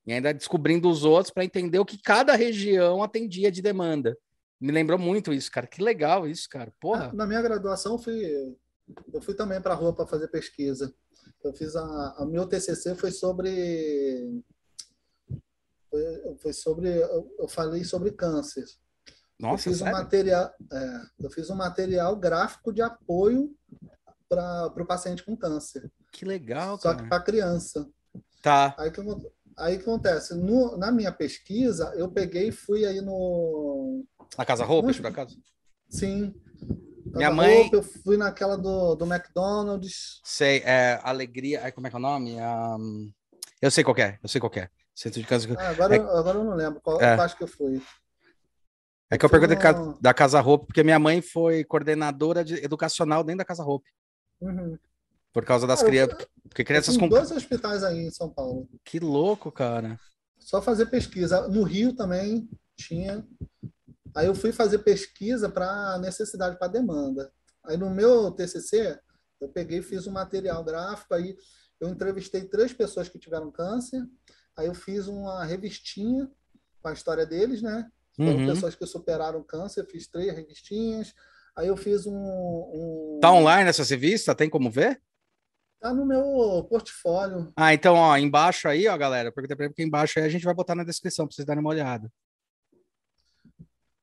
Speaker 1: e ainda descobrindo os outros para entender o que cada região atendia de demanda. Me lembrou muito isso, cara. Que legal isso, cara. Porra.
Speaker 2: Na minha graduação, eu fui, eu fui também para a rua para fazer pesquisa. Eu fiz a, a meu TCC foi sobre foi, foi sobre eu, falei sobre câncer.
Speaker 1: Nossa,
Speaker 2: eu fiz sério? um material, é, eu fiz um material gráfico de apoio para o paciente com câncer.
Speaker 1: Que legal,
Speaker 2: Só que para criança.
Speaker 1: Tá.
Speaker 2: Aí que, aí que acontece? No, na minha pesquisa, eu peguei e fui aí no.
Speaker 1: Na Casa Roupa, por acaso?
Speaker 2: Sim.
Speaker 1: Minha mãe.
Speaker 2: Roupa, eu fui naquela do, do McDonald's.
Speaker 1: Sei, é Alegria. Ai, como é que é o nome? Um... Eu sei qual é, eu sei qual é. Centro de câncer.
Speaker 2: Ah, agora, é... agora eu não lembro qual é. acho que eu fui.
Speaker 1: É que eu perguntei da Casa Roupa, porque minha mãe foi coordenadora de educacional dentro da Casa Roupa.
Speaker 2: Uhum.
Speaker 1: Por causa das crianças. Porque crianças
Speaker 2: com. dois hospitais aí em São Paulo.
Speaker 1: Que louco, cara.
Speaker 2: Só fazer pesquisa. No Rio também tinha. Aí eu fui fazer pesquisa para necessidade, para demanda. Aí no meu TCC, eu peguei e fiz um material gráfico. Aí eu entrevistei três pessoas que tiveram câncer. Aí eu fiz uma revistinha com a história deles, né? Foram uhum. pessoas que superaram câncer. Fiz três revistinhas. Aí eu fiz um, um...
Speaker 1: Tá online essa revista? Tem como ver?
Speaker 2: Tá no meu portfólio.
Speaker 1: Ah, então, ó, embaixo aí, ó, galera, perguntei para ele porque embaixo aí a gente vai botar na descrição para vocês darem uma olhada.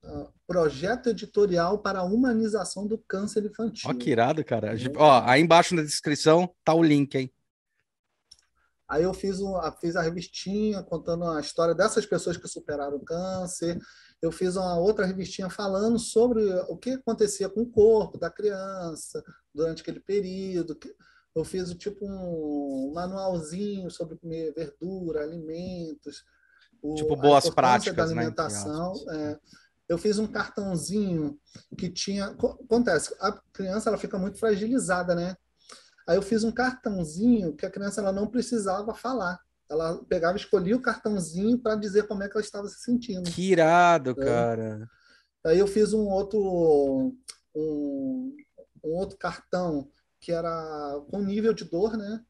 Speaker 2: Uh, projeto editorial para a humanização do câncer infantil.
Speaker 1: Ó, que irado, cara. Uhum. Ó, aí embaixo na descrição tá o link, hein?
Speaker 2: Aí eu fiz, um, fiz a revistinha contando a história dessas pessoas que superaram o câncer. Eu fiz uma outra revistinha falando sobre o que acontecia com o corpo da criança durante aquele período. Eu fiz tipo um manualzinho sobre comer verdura, alimentos.
Speaker 1: O, tipo boas práticas,
Speaker 2: da né, alimentação. Né? É, eu fiz um cartãozinho que tinha. Acontece, a criança ela fica muito fragilizada, né? Aí eu fiz um cartãozinho que a criança ela não precisava falar. Ela pegava, escolhia o cartãozinho para dizer como é que ela estava se sentindo.
Speaker 1: Que irado, é. cara.
Speaker 2: Aí eu fiz um outro um, um outro cartão que era com nível de dor, né?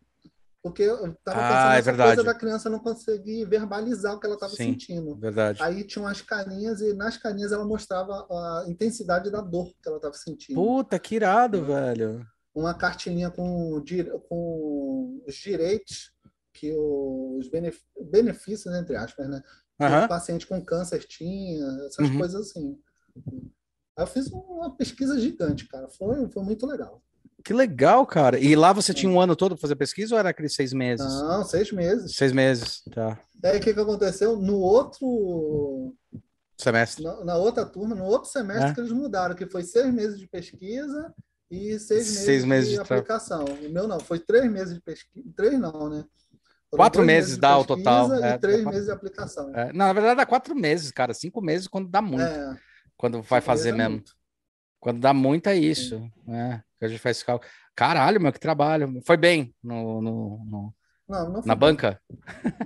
Speaker 2: Porque eu estava
Speaker 1: ah, pensando é verdade. coisa
Speaker 2: da criança não conseguir verbalizar o que ela estava sentindo.
Speaker 1: Verdade.
Speaker 2: Aí tinha umas carinhas e nas carinhas ela mostrava a intensidade da dor que ela estava sentindo.
Speaker 1: Puta, que irado, velho.
Speaker 2: Uma cartilinha com, com os direitos que os benefícios, entre aspas, né?
Speaker 1: Uhum.
Speaker 2: o paciente com câncer tinha, essas uhum. coisas assim. Aí eu fiz uma pesquisa gigante, cara. Foi, foi muito legal.
Speaker 1: Que legal, cara. E lá você tinha um ano todo para fazer pesquisa ou era aqueles seis meses?
Speaker 2: Não, seis meses.
Speaker 1: Seis meses, tá.
Speaker 2: É, o que, que aconteceu? No outro
Speaker 1: semestre.
Speaker 2: Na, na outra turma, no outro semestre é? que eles mudaram, que foi seis meses de pesquisa e seis meses, seis meses de, de aplicação. O meu não, foi três meses de pesquisa. Três não, né?
Speaker 1: Foram quatro meses, dá o total.
Speaker 2: E é, três meses de aplicação.
Speaker 1: É. Não, na verdade dá quatro meses, cara. Cinco meses quando dá muito. É. Quando vai fazer mesmo. Muito. Quando dá muito é isso. Né? Que a gente faz cálculo. Caralho, meu, que trabalho. Foi bem no, no, no...
Speaker 2: Não, não
Speaker 1: na
Speaker 2: bem.
Speaker 1: banca?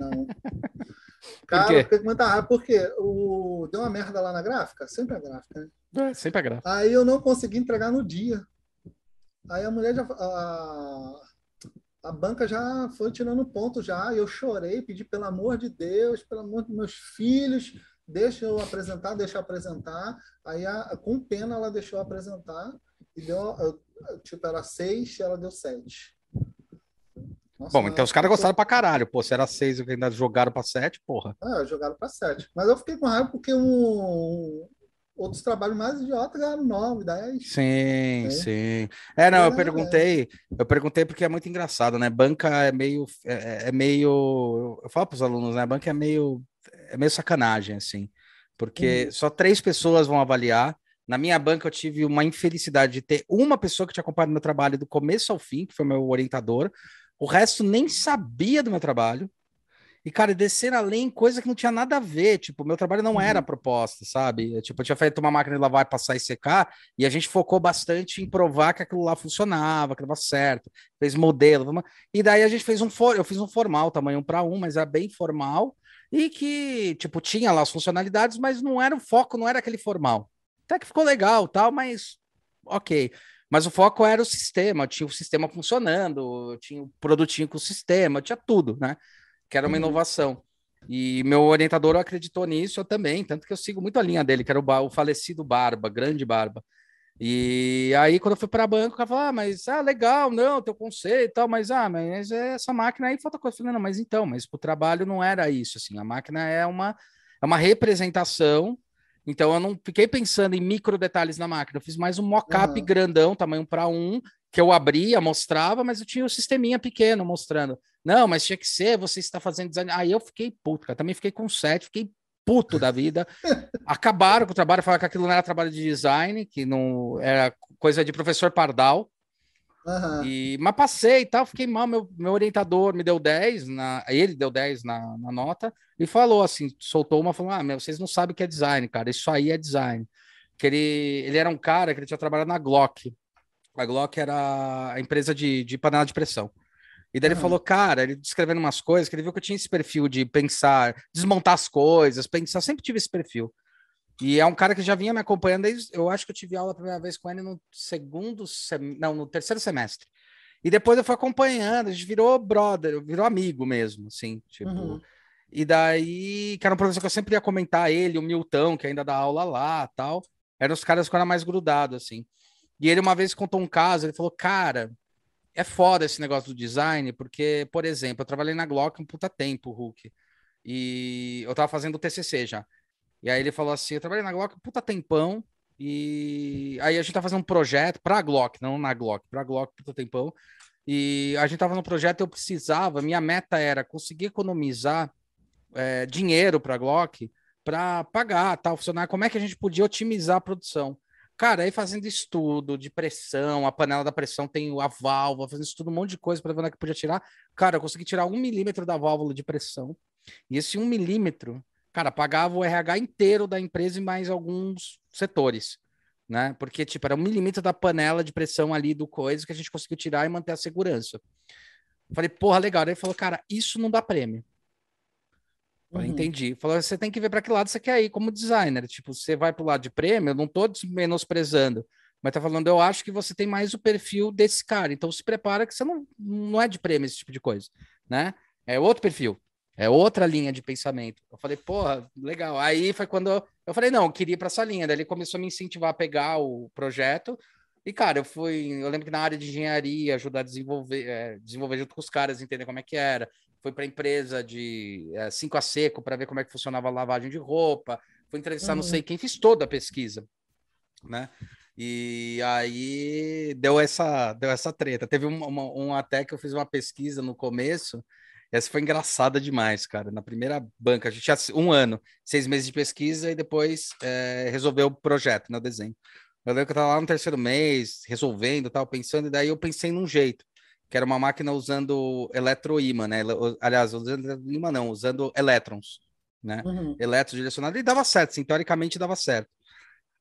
Speaker 2: Não. [laughs] Cara, Por fiquei com muita raiva, porque o... deu uma merda lá na gráfica, sempre a gráfica,
Speaker 1: né? É, sempre a gráfica.
Speaker 2: Aí eu não consegui entregar no dia. Aí a mulher já. A, a banca já foi tirando ponto já, eu chorei, pedi pelo amor de Deus, pelo amor dos meus filhos, deixa eu apresentar, deixa eu apresentar. Aí, a, com pena, ela deixou eu apresentar e deu, tipo, era seis, ela deu sete.
Speaker 1: Nossa, Bom, então os caras gostaram pra caralho. Pô, se era seis e ainda jogaram pra sete, porra.
Speaker 2: É, jogaram pra sete. Mas eu fiquei com raiva porque um, outros trabalhos mais idiotas ganharam nove, dez.
Speaker 1: Sim, é. sim. É, não, eu perguntei, eu perguntei porque é muito engraçado, né? Banca é meio, é, é meio, eu falo para os alunos, né? Banca é meio, é meio sacanagem, assim, porque hum. só três pessoas vão avaliar na minha banca, eu tive uma infelicidade de ter uma pessoa que tinha acompanhado meu trabalho do começo ao fim, que foi meu orientador. O resto nem sabia do meu trabalho. E, cara, descer além, coisa que não tinha nada a ver. Tipo, meu trabalho não uhum. era proposta, sabe? Tipo, eu tinha feito uma máquina de lavar, passar e secar, e a gente focou bastante em provar que aquilo lá funcionava, que dava certo. Fez modelo. E daí a gente fez um for... eu fiz um formal, tamanho um para um, mas era bem formal. E que, tipo, tinha lá as funcionalidades, mas não era o foco, não era aquele formal. Até que ficou legal, tal, mas ok. Mas o foco era o sistema, tinha o sistema funcionando, tinha o produtinho com o sistema, tinha tudo, né? Que era uma uhum. inovação. E meu orientador acreditou nisso eu também, tanto que eu sigo muito a linha dele, que era o, o falecido Barba, grande Barba. E aí, quando eu fui para banco, o cara falou: ah, mas ah, legal, não, teu conceito e tal, mas ah, mas essa máquina aí falta coisa. Eu falei, não, mas então, mas o trabalho não era isso, assim, a máquina é uma, é uma representação então eu não fiquei pensando em micro detalhes na máquina, eu fiz mais um mock-up uhum. grandão, tamanho para um, que eu abria, mostrava, mas eu tinha o um sisteminha pequeno mostrando. Não, mas tinha que ser, você está fazendo design. Aí eu fiquei puto, cara. Também fiquei com sete, fiquei puto da vida. [laughs] Acabaram com o trabalho, falaram que aquilo não era trabalho de design, que não era coisa de professor Pardal. Uhum. E, mas passei e tal, fiquei mal. Meu, meu orientador me deu 10, na, ele deu 10 na, na nota, e falou assim: soltou uma, falou: Ah, meu, vocês não sabem o que é design, cara, isso aí é design. Que ele, ele era um cara que ele tinha trabalhado na Glock. A Glock era a empresa de, de panela de pressão. E daí uhum. ele falou, cara, ele descrevendo umas coisas, que ele viu que eu tinha esse perfil de pensar, desmontar as coisas, pensar, sempre tive esse perfil. E é um cara que já vinha me acompanhando desde, eu acho que eu tive aula a primeira vez com ele no segundo, sem... não, no terceiro semestre. E depois eu fui acompanhando, a gente virou brother, virou amigo mesmo, assim, tipo. Uhum. E daí, que era um professor que eu sempre ia comentar ele, o Milton, que ainda dá aula lá, tal. Eram os caras que eram mais grudados, assim. E ele uma vez contou um caso, ele falou, cara, é foda esse negócio do design, porque, por exemplo, eu trabalhei na Glock um puta tempo, Hulk, e eu tava fazendo o TCC já. E aí ele falou assim, eu trabalhei na Glock puta tempão, e aí a gente tá fazendo um projeto pra Glock, não na Glock, pra Glock puta tempão, e a gente tava no projeto eu precisava, minha meta era conseguir economizar é, dinheiro pra Glock para pagar tal funcionário, como é que a gente podia otimizar a produção. Cara, aí fazendo estudo de pressão, a panela da pressão tem a válvula, fazendo estudo, um monte de coisa para ver onde é que podia tirar. Cara, eu consegui tirar um milímetro da válvula de pressão. E esse um milímetro, cara, pagava o RH inteiro da empresa e mais alguns setores, né? Porque, tipo, era um milímetro da panela de pressão ali do coisa que a gente conseguiu tirar e manter a segurança. Falei, porra, legal. Ele falou, cara, isso não dá prêmio. Falei, uhum. entendi. Falou, você tem que ver para que lado você quer ir como designer. Tipo, você vai para o lado de prêmio, eu não estou menosprezando, mas tá falando, eu acho que você tem mais o perfil desse cara. Então se prepara que você não, não é de prêmio esse tipo de coisa, né? É outro perfil, é outra linha de pensamento. Eu falei, porra, legal. Aí foi quando eu, eu falei, não, eu queria ir para essa linha. Daí ele começou a me incentivar a pegar o projeto. E, cara, eu fui. Eu lembro que na área de engenharia, ajudar a desenvolver, é, desenvolver junto com os caras, entender como é que era foi para a empresa de é, 5 a seco para ver como é que funcionava a lavagem de roupa, foi entrevistar uhum. não sei quem, fiz toda a pesquisa, né? E aí deu essa, deu essa treta. Teve um, um até que eu fiz uma pesquisa no começo, essa foi engraçada demais, cara. Na primeira banca, a gente tinha um ano, seis meses de pesquisa e depois é, resolveu o projeto, né, o desenho. Eu lembro que eu estava lá no terceiro mês, resolvendo, tal, pensando, e daí eu pensei num jeito que era uma máquina usando eletroímã, né? Aliás, usando ímã não, usando elétrons, né? Uhum. Elétrons direcionados, e dava certo, sim, teoricamente dava certo.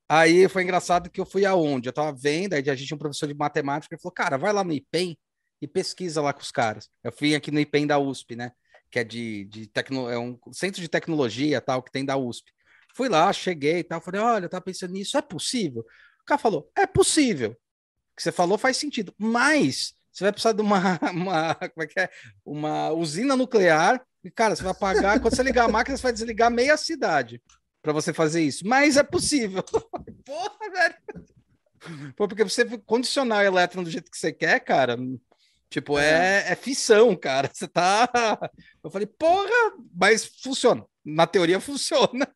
Speaker 1: Aí foi engraçado que eu fui aonde? Eu tava vendo, aí a gente tinha um professor de matemática, ele falou, cara, vai lá no IPEM e pesquisa lá com os caras. Eu fui aqui no IPEM da USP, né? Que é de, de tecno, é um centro de tecnologia tal que tem da USP. Fui lá, cheguei e tal, falei, olha, eu tava pensando nisso, é possível? O cara falou, é possível. O que você falou faz sentido, mas você vai precisar de uma, [laughs] uma, como é que é? uma usina nuclear. E, cara, você vai apagar. Quando você ligar a máquina, você vai desligar meia cidade para você fazer isso. Mas é possível. [laughs] Porra, velho. Porque você condicionar o elétron do jeito que você quer, cara, tipo, é, é, é fissão, cara. [laughs] Você tá. Eu falei, porra, mas funciona. Na teoria [laughs] funciona.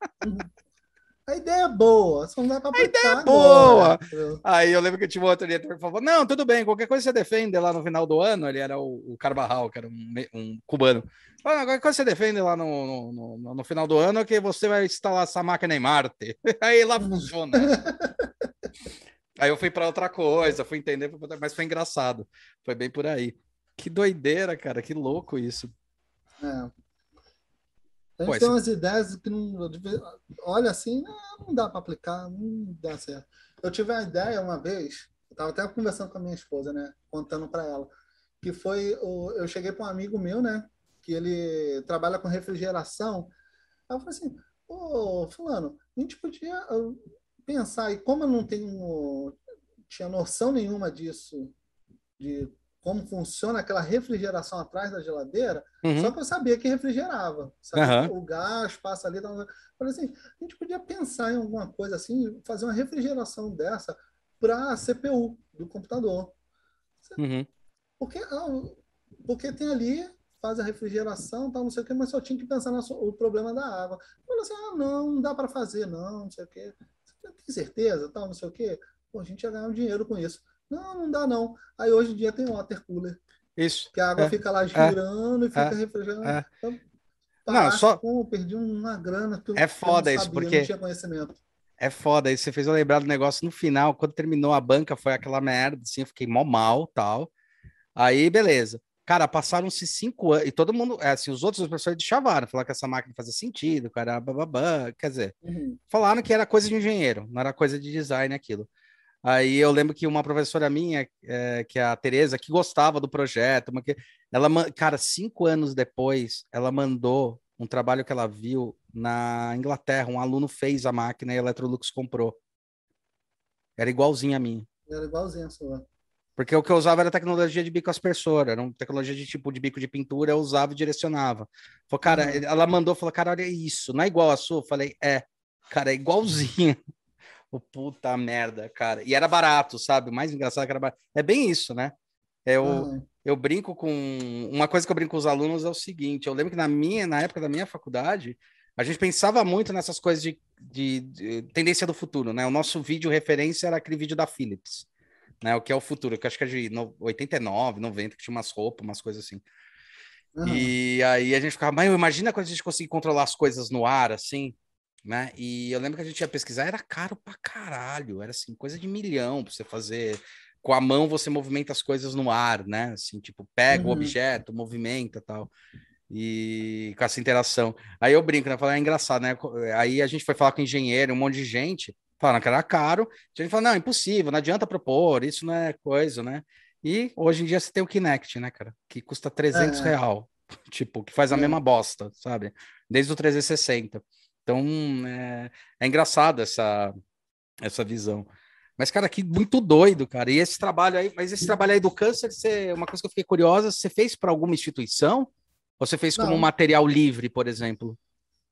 Speaker 2: A ideia é boa, só não dá pra
Speaker 1: A ideia é boa. Aí eu lembro que eu tinha um outro diretor que falou: não, tudo bem, qualquer coisa você defende lá no final do ano. Ele era o, o Carvajal, que era um, um cubano. Ah, qualquer coisa você defende lá no, no, no, no, final do ano que você vai instalar essa máquina em Marte. [laughs] Aí lá funciona. Aí eu fui para outra coisa, fui entender, mas foi engraçado. Foi bem por aí. Que doideira, cara, que louco isso. É.
Speaker 2: A gente tem umas ideias que não. Olha assim, não dá para aplicar, não dá certo. Eu tive uma ideia uma vez, eu estava até conversando com a minha esposa, né? Contando para ela. Que foi. O, eu cheguei para um amigo meu, né? Que ele trabalha com refrigeração. Aí eu falei assim: Ô, Fulano, a gente podia uh, pensar, e como eu não tenho. tinha noção nenhuma disso, de como funciona aquela refrigeração atrás da geladeira, uhum. só para eu saber que refrigerava. Uhum. O gás passa ali. Então, falei assim, a gente podia pensar em alguma coisa assim, fazer uma refrigeração dessa para a CPU do computador. Uhum. Porque, ah, porque tem ali, faz a refrigeração, tal, não sei o que, mas só tinha que pensar no o problema da água. Falei assim, ah, não, não dá para fazer, não, não sei o que. Tem certeza, tal, não sei o que. Pô, a gente ia ganhar um dinheiro com isso. Não, não dá não. Aí hoje em dia tem water cooler.
Speaker 1: Isso.
Speaker 2: Que a água é, fica lá é. girando é, e fica é, refrigerando. É. Então,
Speaker 1: não, só.
Speaker 2: Pô, perdi uma grana.
Speaker 1: É foda isso, porque.
Speaker 2: Não tinha conhecimento.
Speaker 1: É foda, aí você fez eu lembrar do negócio no final, quando terminou a banca, foi aquela merda, assim, eu fiquei mó mal, tal. Aí, beleza. Cara, passaram-se cinco anos, e todo mundo, é, assim, os outros professores chavaram, falaram que essa máquina fazia sentido, cara, bababá, quer dizer, uhum. falaram que era coisa de engenheiro, não era coisa de design aquilo. Aí eu lembro que uma professora minha, é, que é a Tereza, que gostava do projeto, uma que, ela, cara, cinco anos depois, ela mandou um trabalho que ela viu na Inglaterra, um aluno fez a máquina e a Electrolux comprou. Era igualzinha a minha.
Speaker 2: Era igualzinha a sua.
Speaker 1: Porque o que eu usava era tecnologia de bico aspersor, era uma tecnologia de tipo de bico de pintura, eu usava e direcionava. Falei, cara, uhum. ela mandou, falou, cara, olha isso, não é igual a sua? Eu falei, é, cara, é igualzinha. [laughs] O puta merda, cara. E era barato, sabe? O mais engraçado é que era barato. É bem isso, né? Eu, uhum. eu brinco com. Uma coisa que eu brinco com os alunos é o seguinte: eu lembro que na minha, na época da minha faculdade, a gente pensava muito nessas coisas de, de, de tendência do futuro, né? O nosso vídeo referência era aquele vídeo da Philips né? O que é o futuro, que acho que é de 89, 90, que tinha umas roupas, umas coisas assim. Uhum. E aí a gente ficava, mas imagina quando a gente conseguir controlar as coisas no ar, assim, né? E eu lembro que a gente ia pesquisar, era caro pra caralho, era assim, coisa de milhão pra você fazer. Com a mão você movimenta as coisas no ar, né? Assim, tipo, pega uhum. o objeto, movimenta tal. E com essa interação. Aí eu brinco, né? Falei, é engraçado, né? Aí a gente foi falar com engenheiro, um monte de gente. Falaram que era caro. A gente falou, não, impossível, não adianta propor, isso não é coisa, né? E hoje em dia você tem o Kinect, né, cara? Que custa 300 é. real. [laughs] Tipo, que faz a é. mesma bosta, sabe? Desde o 360. Então, é, é engraçado essa, essa visão. Mas, cara, que muito doido, cara. E esse trabalho aí, mas esse trabalho aí do câncer, você, uma coisa que eu fiquei curiosa, você fez para alguma instituição? Ou você fez como um material livre, por exemplo?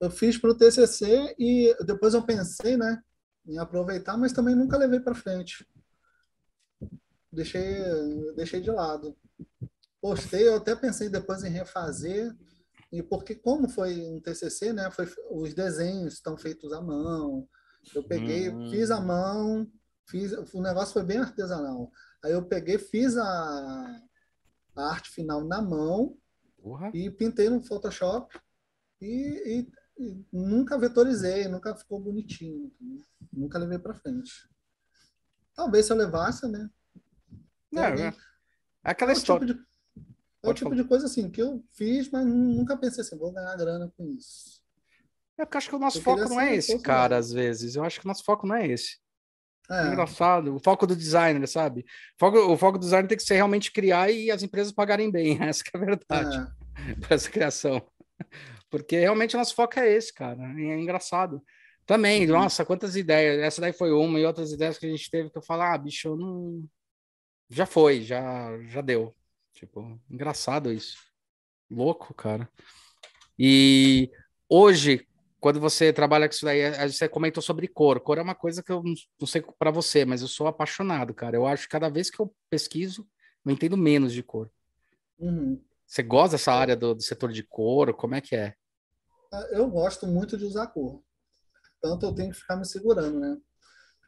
Speaker 2: Eu fiz para o TCC e depois eu pensei, né? Em aproveitar, mas também nunca levei para frente. Deixei, deixei de lado. Postei, eu até pensei depois em refazer, e porque como foi um TCC, né, foi os desenhos estão feitos à mão. Eu peguei, hum. fiz à mão, fiz, o negócio foi bem artesanal. Aí eu peguei, fiz a, a arte final na mão Porra. e pintei no Photoshop e, e nunca vetorizei, nunca ficou bonitinho. Nunca levei para frente. Talvez se eu levasse, né?
Speaker 1: Não, é, é aquela é história.
Speaker 2: Tipo de, é o tipo falar. de coisa assim que eu fiz, mas nunca pensei assim, vou ganhar grana com isso.
Speaker 1: É porque acho que o nosso eu foco não é esse, cara, às vezes. Eu acho que o nosso foco não é esse. É. Engraçado. O foco do designer, sabe? O foco, o foco do designer tem que ser realmente criar e as empresas pagarem bem. [laughs] Essa é a verdade. É. [laughs] Para essa criação. Porque realmente o nosso foco é esse, cara. E é engraçado. Também, uhum. nossa, quantas ideias. Essa daí foi uma e outras ideias que a gente teve que eu falar, ah, bicho, eu não. Já foi, já, já deu. Tipo, engraçado isso. Louco, cara. E hoje, quando você trabalha com isso daí, você comentou sobre cor. Cor é uma coisa que eu não sei para você, mas eu sou apaixonado, cara. Eu acho que cada vez que eu pesquiso, eu entendo menos de cor.
Speaker 2: Uhum.
Speaker 1: Você gosta dessa área do, do setor de cor? Como é que é?
Speaker 2: Eu gosto muito de usar cor. Tanto eu tenho que ficar me segurando, né?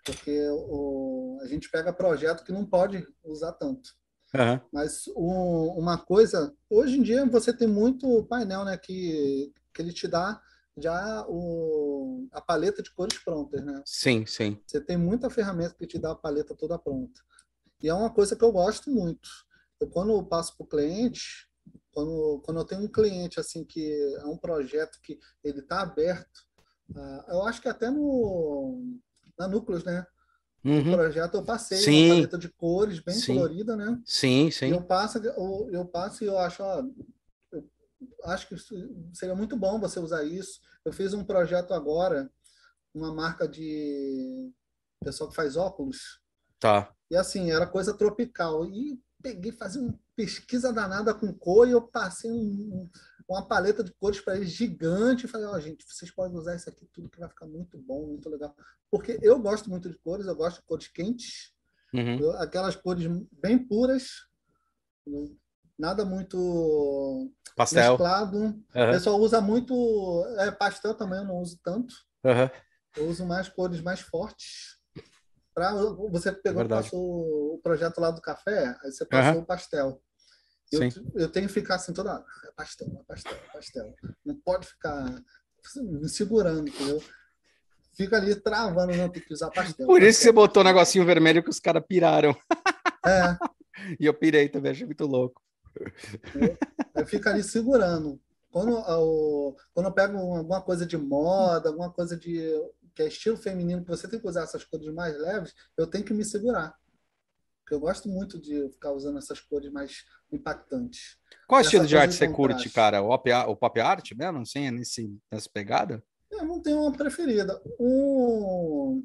Speaker 2: Porque o, a gente pega projeto que não pode usar tanto.
Speaker 1: Uhum.
Speaker 2: Mas uma coisa, hoje em dia você tem muito painel, né? Que, que ele te dá já o, a paleta de cores prontas, né?
Speaker 1: Sim, sim.
Speaker 2: Você tem muita ferramenta que te dá a paleta toda pronta. E é uma coisa que eu gosto muito. Eu, quando eu passo para o cliente, quando, quando eu tenho um cliente assim que é um projeto que ele está aberto, uh, eu acho que até no na Núcleos, né?
Speaker 1: Uhum.
Speaker 2: O projeto eu passei sim. uma paleta de cores bem
Speaker 1: sim.
Speaker 2: colorida, né?
Speaker 1: Sim, sim.
Speaker 2: Eu passo, eu, eu passo e eu acho, ó, eu acho que seria muito bom você usar isso. Eu fiz um projeto agora, uma marca de pessoal que faz óculos.
Speaker 1: Tá.
Speaker 2: E assim, era coisa tropical. E peguei, fazer uma pesquisa danada com cor e eu passei um, uma paleta de cores para eles gigante e falei, ó, oh, gente, vocês podem usar isso aqui tudo que vai ficar muito bom, muito legal. Porque eu gosto muito de cores, eu gosto de cores quentes,
Speaker 1: uhum.
Speaker 2: aquelas cores bem puras, nada muito
Speaker 1: pastel.
Speaker 2: mesclado. Uhum. O pessoal usa muito é, pastel também, eu não uso tanto.
Speaker 1: Uhum.
Speaker 2: Eu uso mais cores mais fortes. Pra, você pegou é passou o projeto lá do café, aí você passou uhum. o pastel. Eu, eu, tenho que ficar assim toda hora. É pastel, é pastel, é pastel. Não pode ficar me segurando, entendeu? Fica ali travando, não, tem que usar pastel.
Speaker 1: Por
Speaker 2: pastel.
Speaker 1: isso que você botou o negocinho vermelho que os caras piraram.
Speaker 2: É. [laughs]
Speaker 1: e eu pirei também, achei muito louco.
Speaker 2: Aí fica ali segurando. Quando, eu, quando eu pego alguma coisa de moda, alguma coisa de que é estilo feminino, que você tem que usar essas cores mais leves, eu tenho que me segurar. Porque eu gosto muito de ficar usando essas cores mais impactantes.
Speaker 1: Qual estilo de arte você curte, cara? O pop, o pop art mesmo? Assim, nesse, nessa pegada?
Speaker 2: Eu não tenho uma preferida. Um,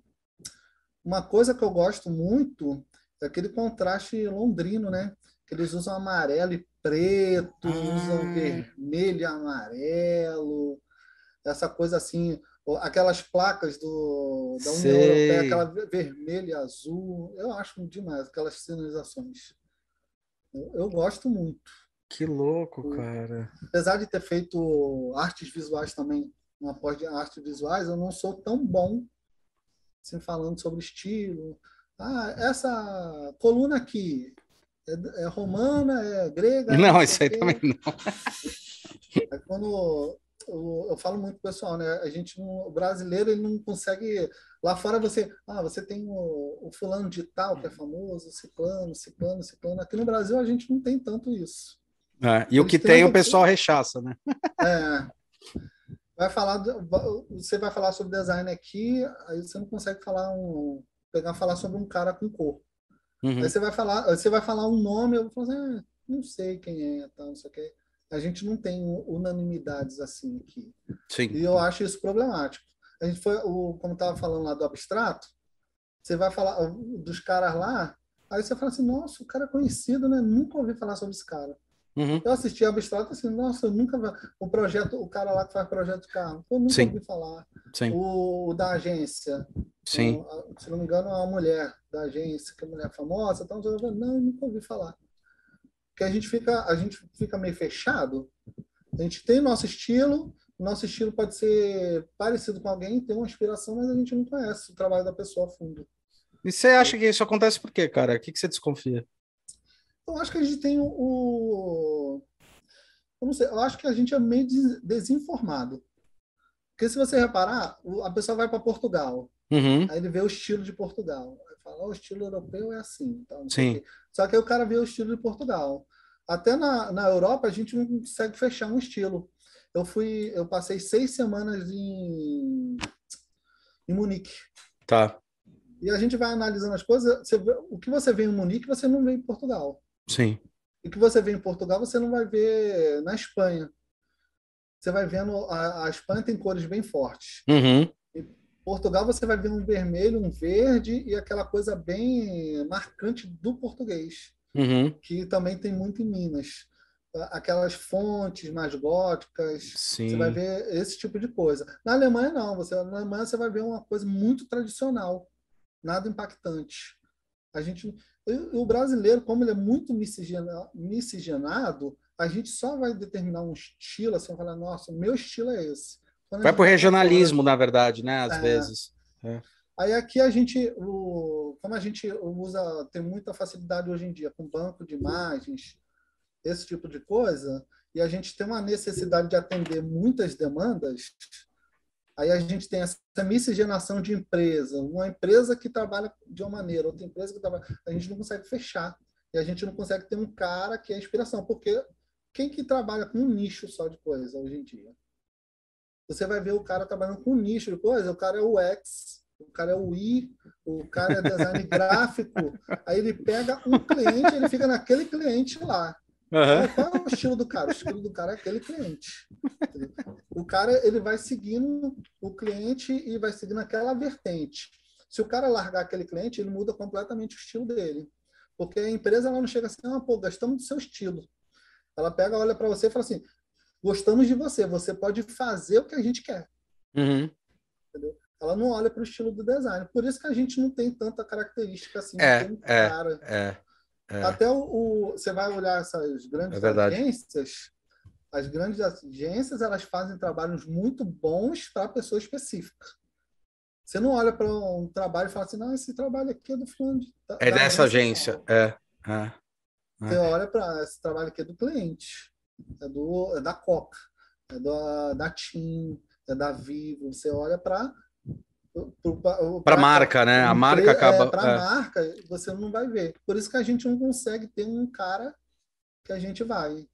Speaker 2: uma coisa que eu gosto muito é aquele contraste londrino, né? Que eles usam amarelo e preto, ah. usam vermelho e amarelo, essa coisa assim, aquelas placas do, da União Sei. Europeia, aquela vermelho e azul, eu acho demais, aquelas sinalizações. Eu, eu gosto muito.
Speaker 1: Que louco, cara.
Speaker 2: Apesar de ter feito artes visuais também, uma pós de artes visuais, eu não sou tão bom assim, falando sobre estilo. Ah, essa coluna aqui, é, é romana, é grega?
Speaker 1: Não, isso aí também não.
Speaker 2: É quando eu, eu, falo muito pessoal, né? A gente, o brasileiro, ele não consegue. Lá fora você, ah, você tem o, o fulano de tal que é famoso, ciclano, ciclano, ciclano. Aqui no Brasil a gente não tem tanto isso.
Speaker 1: É, e o que tem, o pessoal rechaça, né? [laughs]
Speaker 2: É. Vai falar, você vai falar sobre design aqui, aí você não consegue falar um, pegar falar sobre um cara com cor. Uhum. Aí você vai falar, você vai falar um nome, eu vou falar assim, ah, não sei quem é, tal, não sei o que. A gente não tem unanimidades assim aqui.
Speaker 1: Sim.
Speaker 2: E eu acho isso problemático. A gente foi, o, como estava falando lá do abstrato, você vai falar dos caras lá, aí você fala assim, nossa, o cara é conhecido, né? Nunca ouvi falar sobre esse cara. Uhum. Eu assisti abstrato assim, nossa, eu nunca o projeto, o cara lá que faz projeto de carro, eu nunca Sim. ouvi falar.
Speaker 1: Sim.
Speaker 2: O, o da agência,
Speaker 1: Sim.
Speaker 2: O, se não me engano, é uma mulher da agência, que é mulher famosa, então eu não, eu nunca ouvi falar. Porque a gente fica, a gente fica meio fechado. A gente tem nosso estilo, nosso estilo pode ser parecido com alguém, tem uma inspiração, mas a gente não conhece o trabalho da pessoa a fundo.
Speaker 1: E você acha que isso acontece por quê, cara? O que, que você desconfia?
Speaker 2: Eu acho que a gente tem o. o eu não sei, eu acho que a gente é meio desinformado. Porque se você reparar, a pessoa vai para Portugal,
Speaker 1: uhum.
Speaker 2: aí ele vê o estilo de Portugal. Fala, o estilo europeu é assim. Então,
Speaker 1: Sim.
Speaker 2: Só que aí o cara vê o estilo de Portugal. Até na, na Europa a gente não consegue fechar um estilo. Eu fui, eu passei seis semanas em, em Munique.
Speaker 1: Tá.
Speaker 2: E a gente vai analisando as coisas. Vê, o que você vê em Munique, você não vê em Portugal.
Speaker 1: Sim.
Speaker 2: E o que você vê em Portugal, você não vai ver na Espanha. Você vai vendo a, a Espanha tem cores bem fortes.
Speaker 1: Uhum.
Speaker 2: Portugal você vai ver um vermelho, um verde e aquela coisa bem marcante do português,
Speaker 1: uhum.
Speaker 2: que também tem muito em Minas. Aquelas fontes mais góticas,
Speaker 1: Sim.
Speaker 2: você vai ver esse tipo de coisa. Na Alemanha não, você na Alemanha você vai ver uma coisa muito tradicional, nada impactante. A gente, o brasileiro, como ele é muito miscigenado, a gente só vai determinar um estilo, assim, falar, nossa, meu estilo é esse.
Speaker 1: Vai para o regionalismo, na verdade, né? Às é, vezes. É.
Speaker 2: Aí aqui a gente, o, como a gente usa, tem muita facilidade hoje em dia com banco de imagens, esse tipo de coisa, e a gente tem uma necessidade de atender muitas demandas, Aí a gente tem essa miscigenação de empresa, uma empresa que trabalha de uma maneira, outra empresa que trabalha. A gente não consegue fechar. E a gente não consegue ter um cara que é inspiração, porque quem que trabalha com um nicho só de coisa hoje em dia? Você vai ver o cara trabalhando com nicho de coisa, o cara é o X, o cara é o I, o cara é design [laughs] gráfico. Aí ele pega um cliente, ele fica naquele cliente lá. Uhum. Qual é o estilo do cara? O estilo do cara é aquele cliente. O cara ele vai seguindo o cliente e vai seguindo aquela vertente. Se o cara largar aquele cliente, ele muda completamente o estilo dele. Porque a empresa ela não chega assim, ah, pô, gastamos do seu estilo. Ela pega, olha para você e fala assim: gostamos de você, você pode fazer o que a gente quer.
Speaker 1: Uhum.
Speaker 2: Ela não olha para o estilo do design. Por isso que a gente não tem tanta característica assim.
Speaker 1: É, é, cara. É.
Speaker 2: É. Até o, o, você vai olhar essas grandes
Speaker 1: é
Speaker 2: agências, as grandes agências elas fazem trabalhos muito bons para pessoa específica. Você não olha para um trabalho e fala assim, não, esse trabalho aqui é do fundo.
Speaker 1: É dessa agência, é. é.
Speaker 2: Você olha para esse trabalho aqui é do cliente, é, do, é da Coca, é da, da TIM, é da Vivo. Você olha para
Speaker 1: para a marca, né? A marca acaba.
Speaker 2: É, para a é. marca, você não vai ver. Por isso que a gente não consegue ter um cara que a gente vai.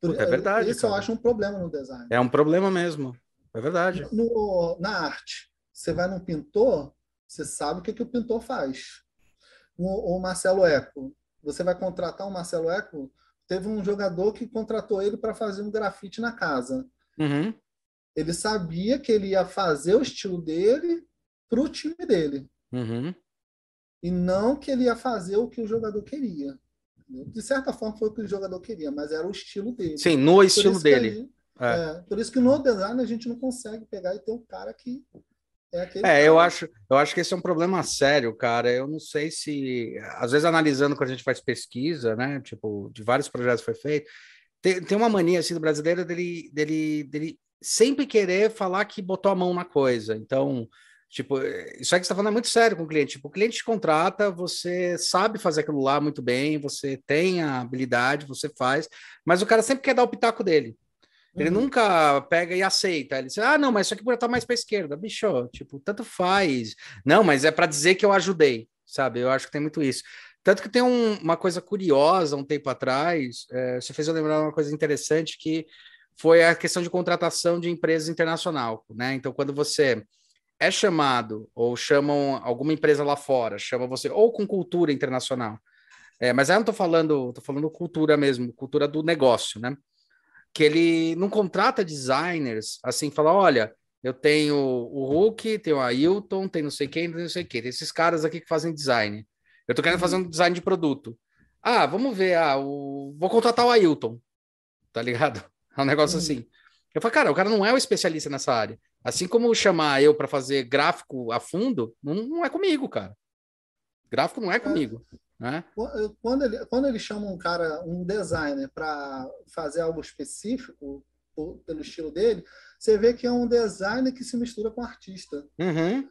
Speaker 1: Por, é verdade.
Speaker 2: Isso cara. eu acho um problema no design.
Speaker 1: É um problema mesmo. É verdade.
Speaker 2: No, na arte, você vai num pintor, você sabe o que, que o pintor faz. O, o Marcelo Eco, você vai contratar o Marcelo Eco. Teve um jogador que contratou ele para fazer um grafite na casa.
Speaker 1: Uhum.
Speaker 2: Ele sabia que ele ia fazer o estilo dele para o time dele.
Speaker 1: Uhum.
Speaker 2: E não que ele ia fazer o que o jogador queria. De certa forma foi o que o jogador queria, mas era o estilo dele.
Speaker 1: Sim, no estilo dele.
Speaker 2: Gente, é. É, por isso que no design a gente não consegue pegar e ter um cara que é.
Speaker 1: É, eu acho, eu acho que esse é um problema sério, cara. Eu não sei se. Às vezes, analisando quando a gente faz pesquisa, né? Tipo, de vários projetos foi feito, tem, tem uma mania assim do brasileiro dele, dele, dele sempre querer falar que botou a mão na coisa. Então, tipo, isso aí que você está falando é muito sério com o cliente. Tipo, o cliente te contrata, você sabe fazer aquilo lá muito bem, você tem a habilidade, você faz, mas o cara sempre quer dar o pitaco dele. Ele uhum. nunca pega e aceita. Ele diz, ah, não, mas isso aqui pode estar mais para a esquerda. Bicho, tipo, tanto faz. Não, mas é para dizer que eu ajudei, sabe? Eu acho que tem muito isso. Tanto que tem um, uma coisa curiosa um tempo atrás, é, você fez eu lembrar uma coisa interessante que foi a questão de contratação de empresas internacional, né? Então, quando você é chamado ou chamam alguma empresa lá fora, chama você ou com cultura internacional, é, mas aí eu não estou falando, tô falando cultura mesmo, cultura do negócio, né? Que ele não contrata designers assim, fala, olha, eu tenho o Hulk, tenho a Ailton, tem não sei quem, tem não sei quem, tem esses caras aqui que fazem design. Eu tô querendo fazer um design de produto. Ah, vamos ver, ah, o... vou contratar o Ailton, tá ligado? [laughs] É um negócio uhum. assim. Eu falei, cara, o cara não é o especialista nessa área. Assim como chamar eu para fazer gráfico a fundo, não, não, é comigo, cara. Gráfico não é comigo. Né?
Speaker 2: Quando, ele, quando ele chama um cara, um designer, para fazer algo específico, por, pelo estilo dele, você vê que é um designer que se mistura com artista.
Speaker 1: Uhum.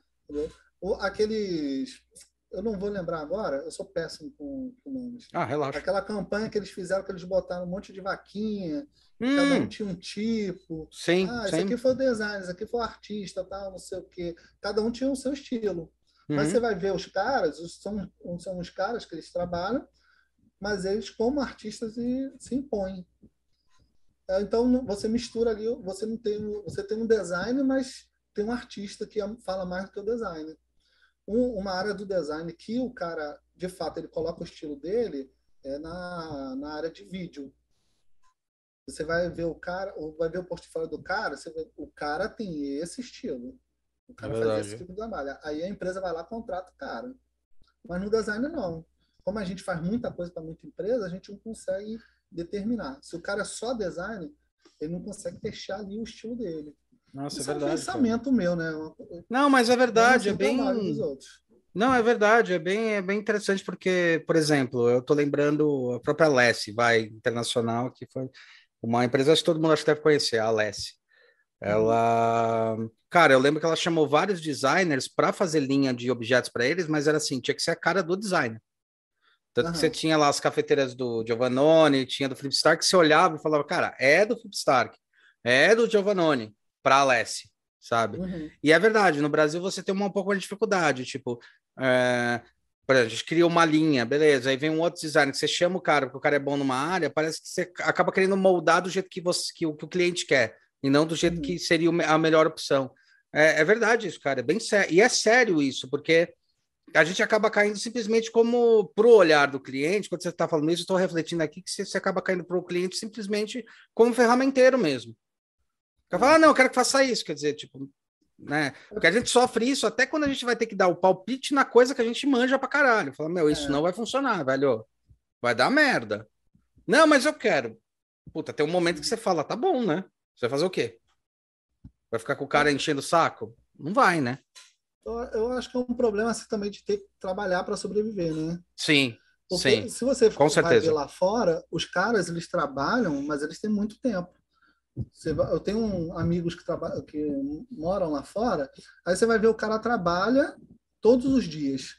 Speaker 2: Aqueles. Eu não vou lembrar agora, eu sou péssimo com, com nomes.
Speaker 1: Ah, relaxa.
Speaker 2: Aquela campanha que eles fizeram, que eles botaram um monte de vaquinha, Hum. Cada um tinha um tipo.
Speaker 1: Sim,
Speaker 2: ah, esse sim. aqui foi o design, esse aqui foi o artista, tal, não sei o quê. Cada um tinha o seu estilo. Uhum. Mas você vai ver os caras, são, são os caras que eles trabalham, mas eles, como artistas, se impõem. É, então você mistura ali, você não tem, você tem um design, mas tem um artista que fala mais do que o design. Um, uma área do design que o cara, de fato, ele coloca o estilo dele é na, na área de vídeo. Você vai ver o cara, ou vai ver o portfólio do cara, você vê, o cara tem esse estilo. O cara é esse tipo de trabalho. Aí a empresa vai lá e contrata o cara. Mas no design não. Como a gente faz muita coisa para muita empresa, a gente não consegue determinar. Se o cara é só design, ele não consegue fechar ali o estilo dele.
Speaker 1: Nossa, Isso é verdade. É
Speaker 2: um pensamento cara. meu, né?
Speaker 1: Não, mas é verdade, é bem. Não, é verdade, é bem, é bem interessante porque, por exemplo, eu estou lembrando a própria Lessie, vai, internacional, que foi uma empresa que todo mundo acho que deve conhecer, a Alessi. Ela, cara, eu lembro que ela chamou vários designers para fazer linha de objetos para eles, mas era assim, tinha que ser a cara do designer. Tanto uhum. que você tinha lá as cafeteiras do Giovannone, tinha do Flip Stark, você olhava e falava, cara, é do Flip Stark, é do Giovannone, para Alessi, sabe? Uhum. E é verdade, no Brasil você tem uma, um pouco de dificuldade, tipo, é, por exemplo, a gente cria uma linha, beleza, aí vem um outro design que você chama o cara, porque o cara é bom numa área, parece que você acaba querendo moldar do jeito que, você, que, o, que o cliente quer, e não do jeito uhum. que seria a melhor opção. É, é, verdade isso, cara, é bem sério. E é sério isso, porque a gente acaba caindo simplesmente como pro olhar do cliente, quando você está falando isso, estou refletindo aqui que você, você acaba caindo para o cliente simplesmente como ferramenteiro mesmo. Eu falo, ah, não, eu quero que faça isso, quer dizer, tipo, né? Porque a gente sofre isso até quando a gente vai ter que dar o palpite na coisa que a gente manja pra caralho. Fala, meu, isso é. não vai funcionar, velho. Vai dar merda. Não, mas eu quero. Puta, tem um momento que você fala, tá bom, né? Você vai fazer o quê? Vai ficar com o cara enchendo o saco? Não vai, né?
Speaker 2: Eu acho que é um problema assim, também de ter que trabalhar para sobreviver, né?
Speaker 1: Sim. Porque sim.
Speaker 2: se você
Speaker 1: com certeza.
Speaker 2: lá fora, os caras eles trabalham, mas eles têm muito tempo. eu tenho um, amigos que, trabalham, que moram lá fora, aí você vai ver o cara trabalha todos os dias.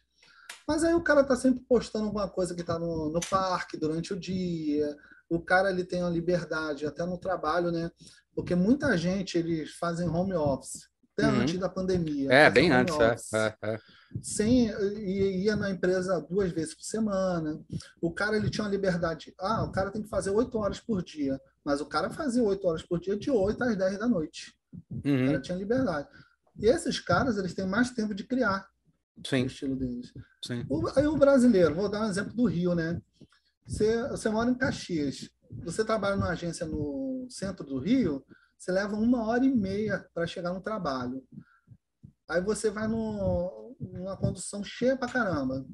Speaker 2: Mas aí o cara tá sempre postando alguma coisa que tá no, no parque durante o dia. O cara ele tem a liberdade até no trabalho, né? Porque muita gente eles fazem home office até uhum. antes da pandemia.
Speaker 1: É, bem antes, é, é, é.
Speaker 2: Sem, ia na empresa duas vezes por semana. O cara ele tinha uma liberdade. Ah, o cara tem que fazer oito horas por dia. Mas o cara fazia oito horas por dia de oito às dez da noite. Uhum. O cara tinha liberdade. E esses caras, eles têm mais tempo de criar
Speaker 1: Sim.
Speaker 2: o estilo deles.
Speaker 1: Sim.
Speaker 2: O, aí o brasileiro, vou dar um exemplo do Rio, né? Você, você mora em Caxias, você trabalha numa agência no centro do Rio, você leva uma hora e meia para chegar no trabalho. Aí você vai no, numa condução cheia para caramba.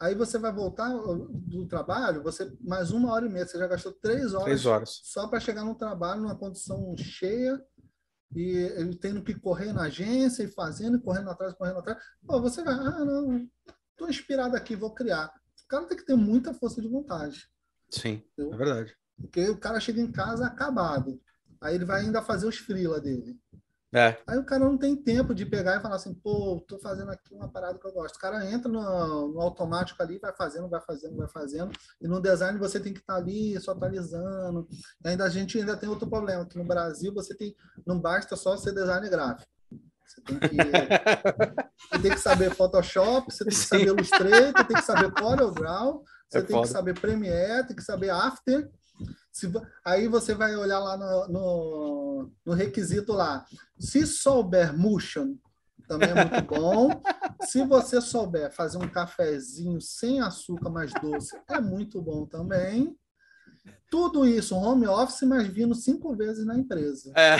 Speaker 2: Aí você vai voltar do trabalho, você mais uma hora e meia, você já gastou três horas,
Speaker 1: três horas.
Speaker 2: só para chegar no trabalho numa condução cheia e ele tendo que correr na agência e fazendo, correndo atrás, correndo atrás. Pô, você vai, ah, não, estou inspirado aqui, vou criar. O cara tem que ter muita força de vontade.
Speaker 1: Sim, é verdade.
Speaker 2: Porque o cara chega em casa acabado. Aí ele vai ainda fazer os freela dele.
Speaker 1: É.
Speaker 2: Aí o cara não tem tempo de pegar e falar assim, pô, tô fazendo aqui uma parada que eu gosto. O cara entra no, no automático ali, vai fazendo, vai fazendo, vai fazendo. E no design você tem que estar tá ali só atualizando. E ainda a gente ainda tem outro problema, que no Brasil você tem, não basta só ser design gráfico. Você tem que, você tem que saber Photoshop, você tem que saber Illustrator, tem que saber CorelDRAW, você é tem foda. que saber Premiere, tem que saber After. Se, aí você vai olhar lá no, no, no, requisito lá. Se souber motion, também é muito bom. [laughs] Se você souber fazer um cafezinho sem açúcar, mais doce, é muito bom também. Tudo isso, home office, mas vindo cinco vezes na empresa.
Speaker 1: É.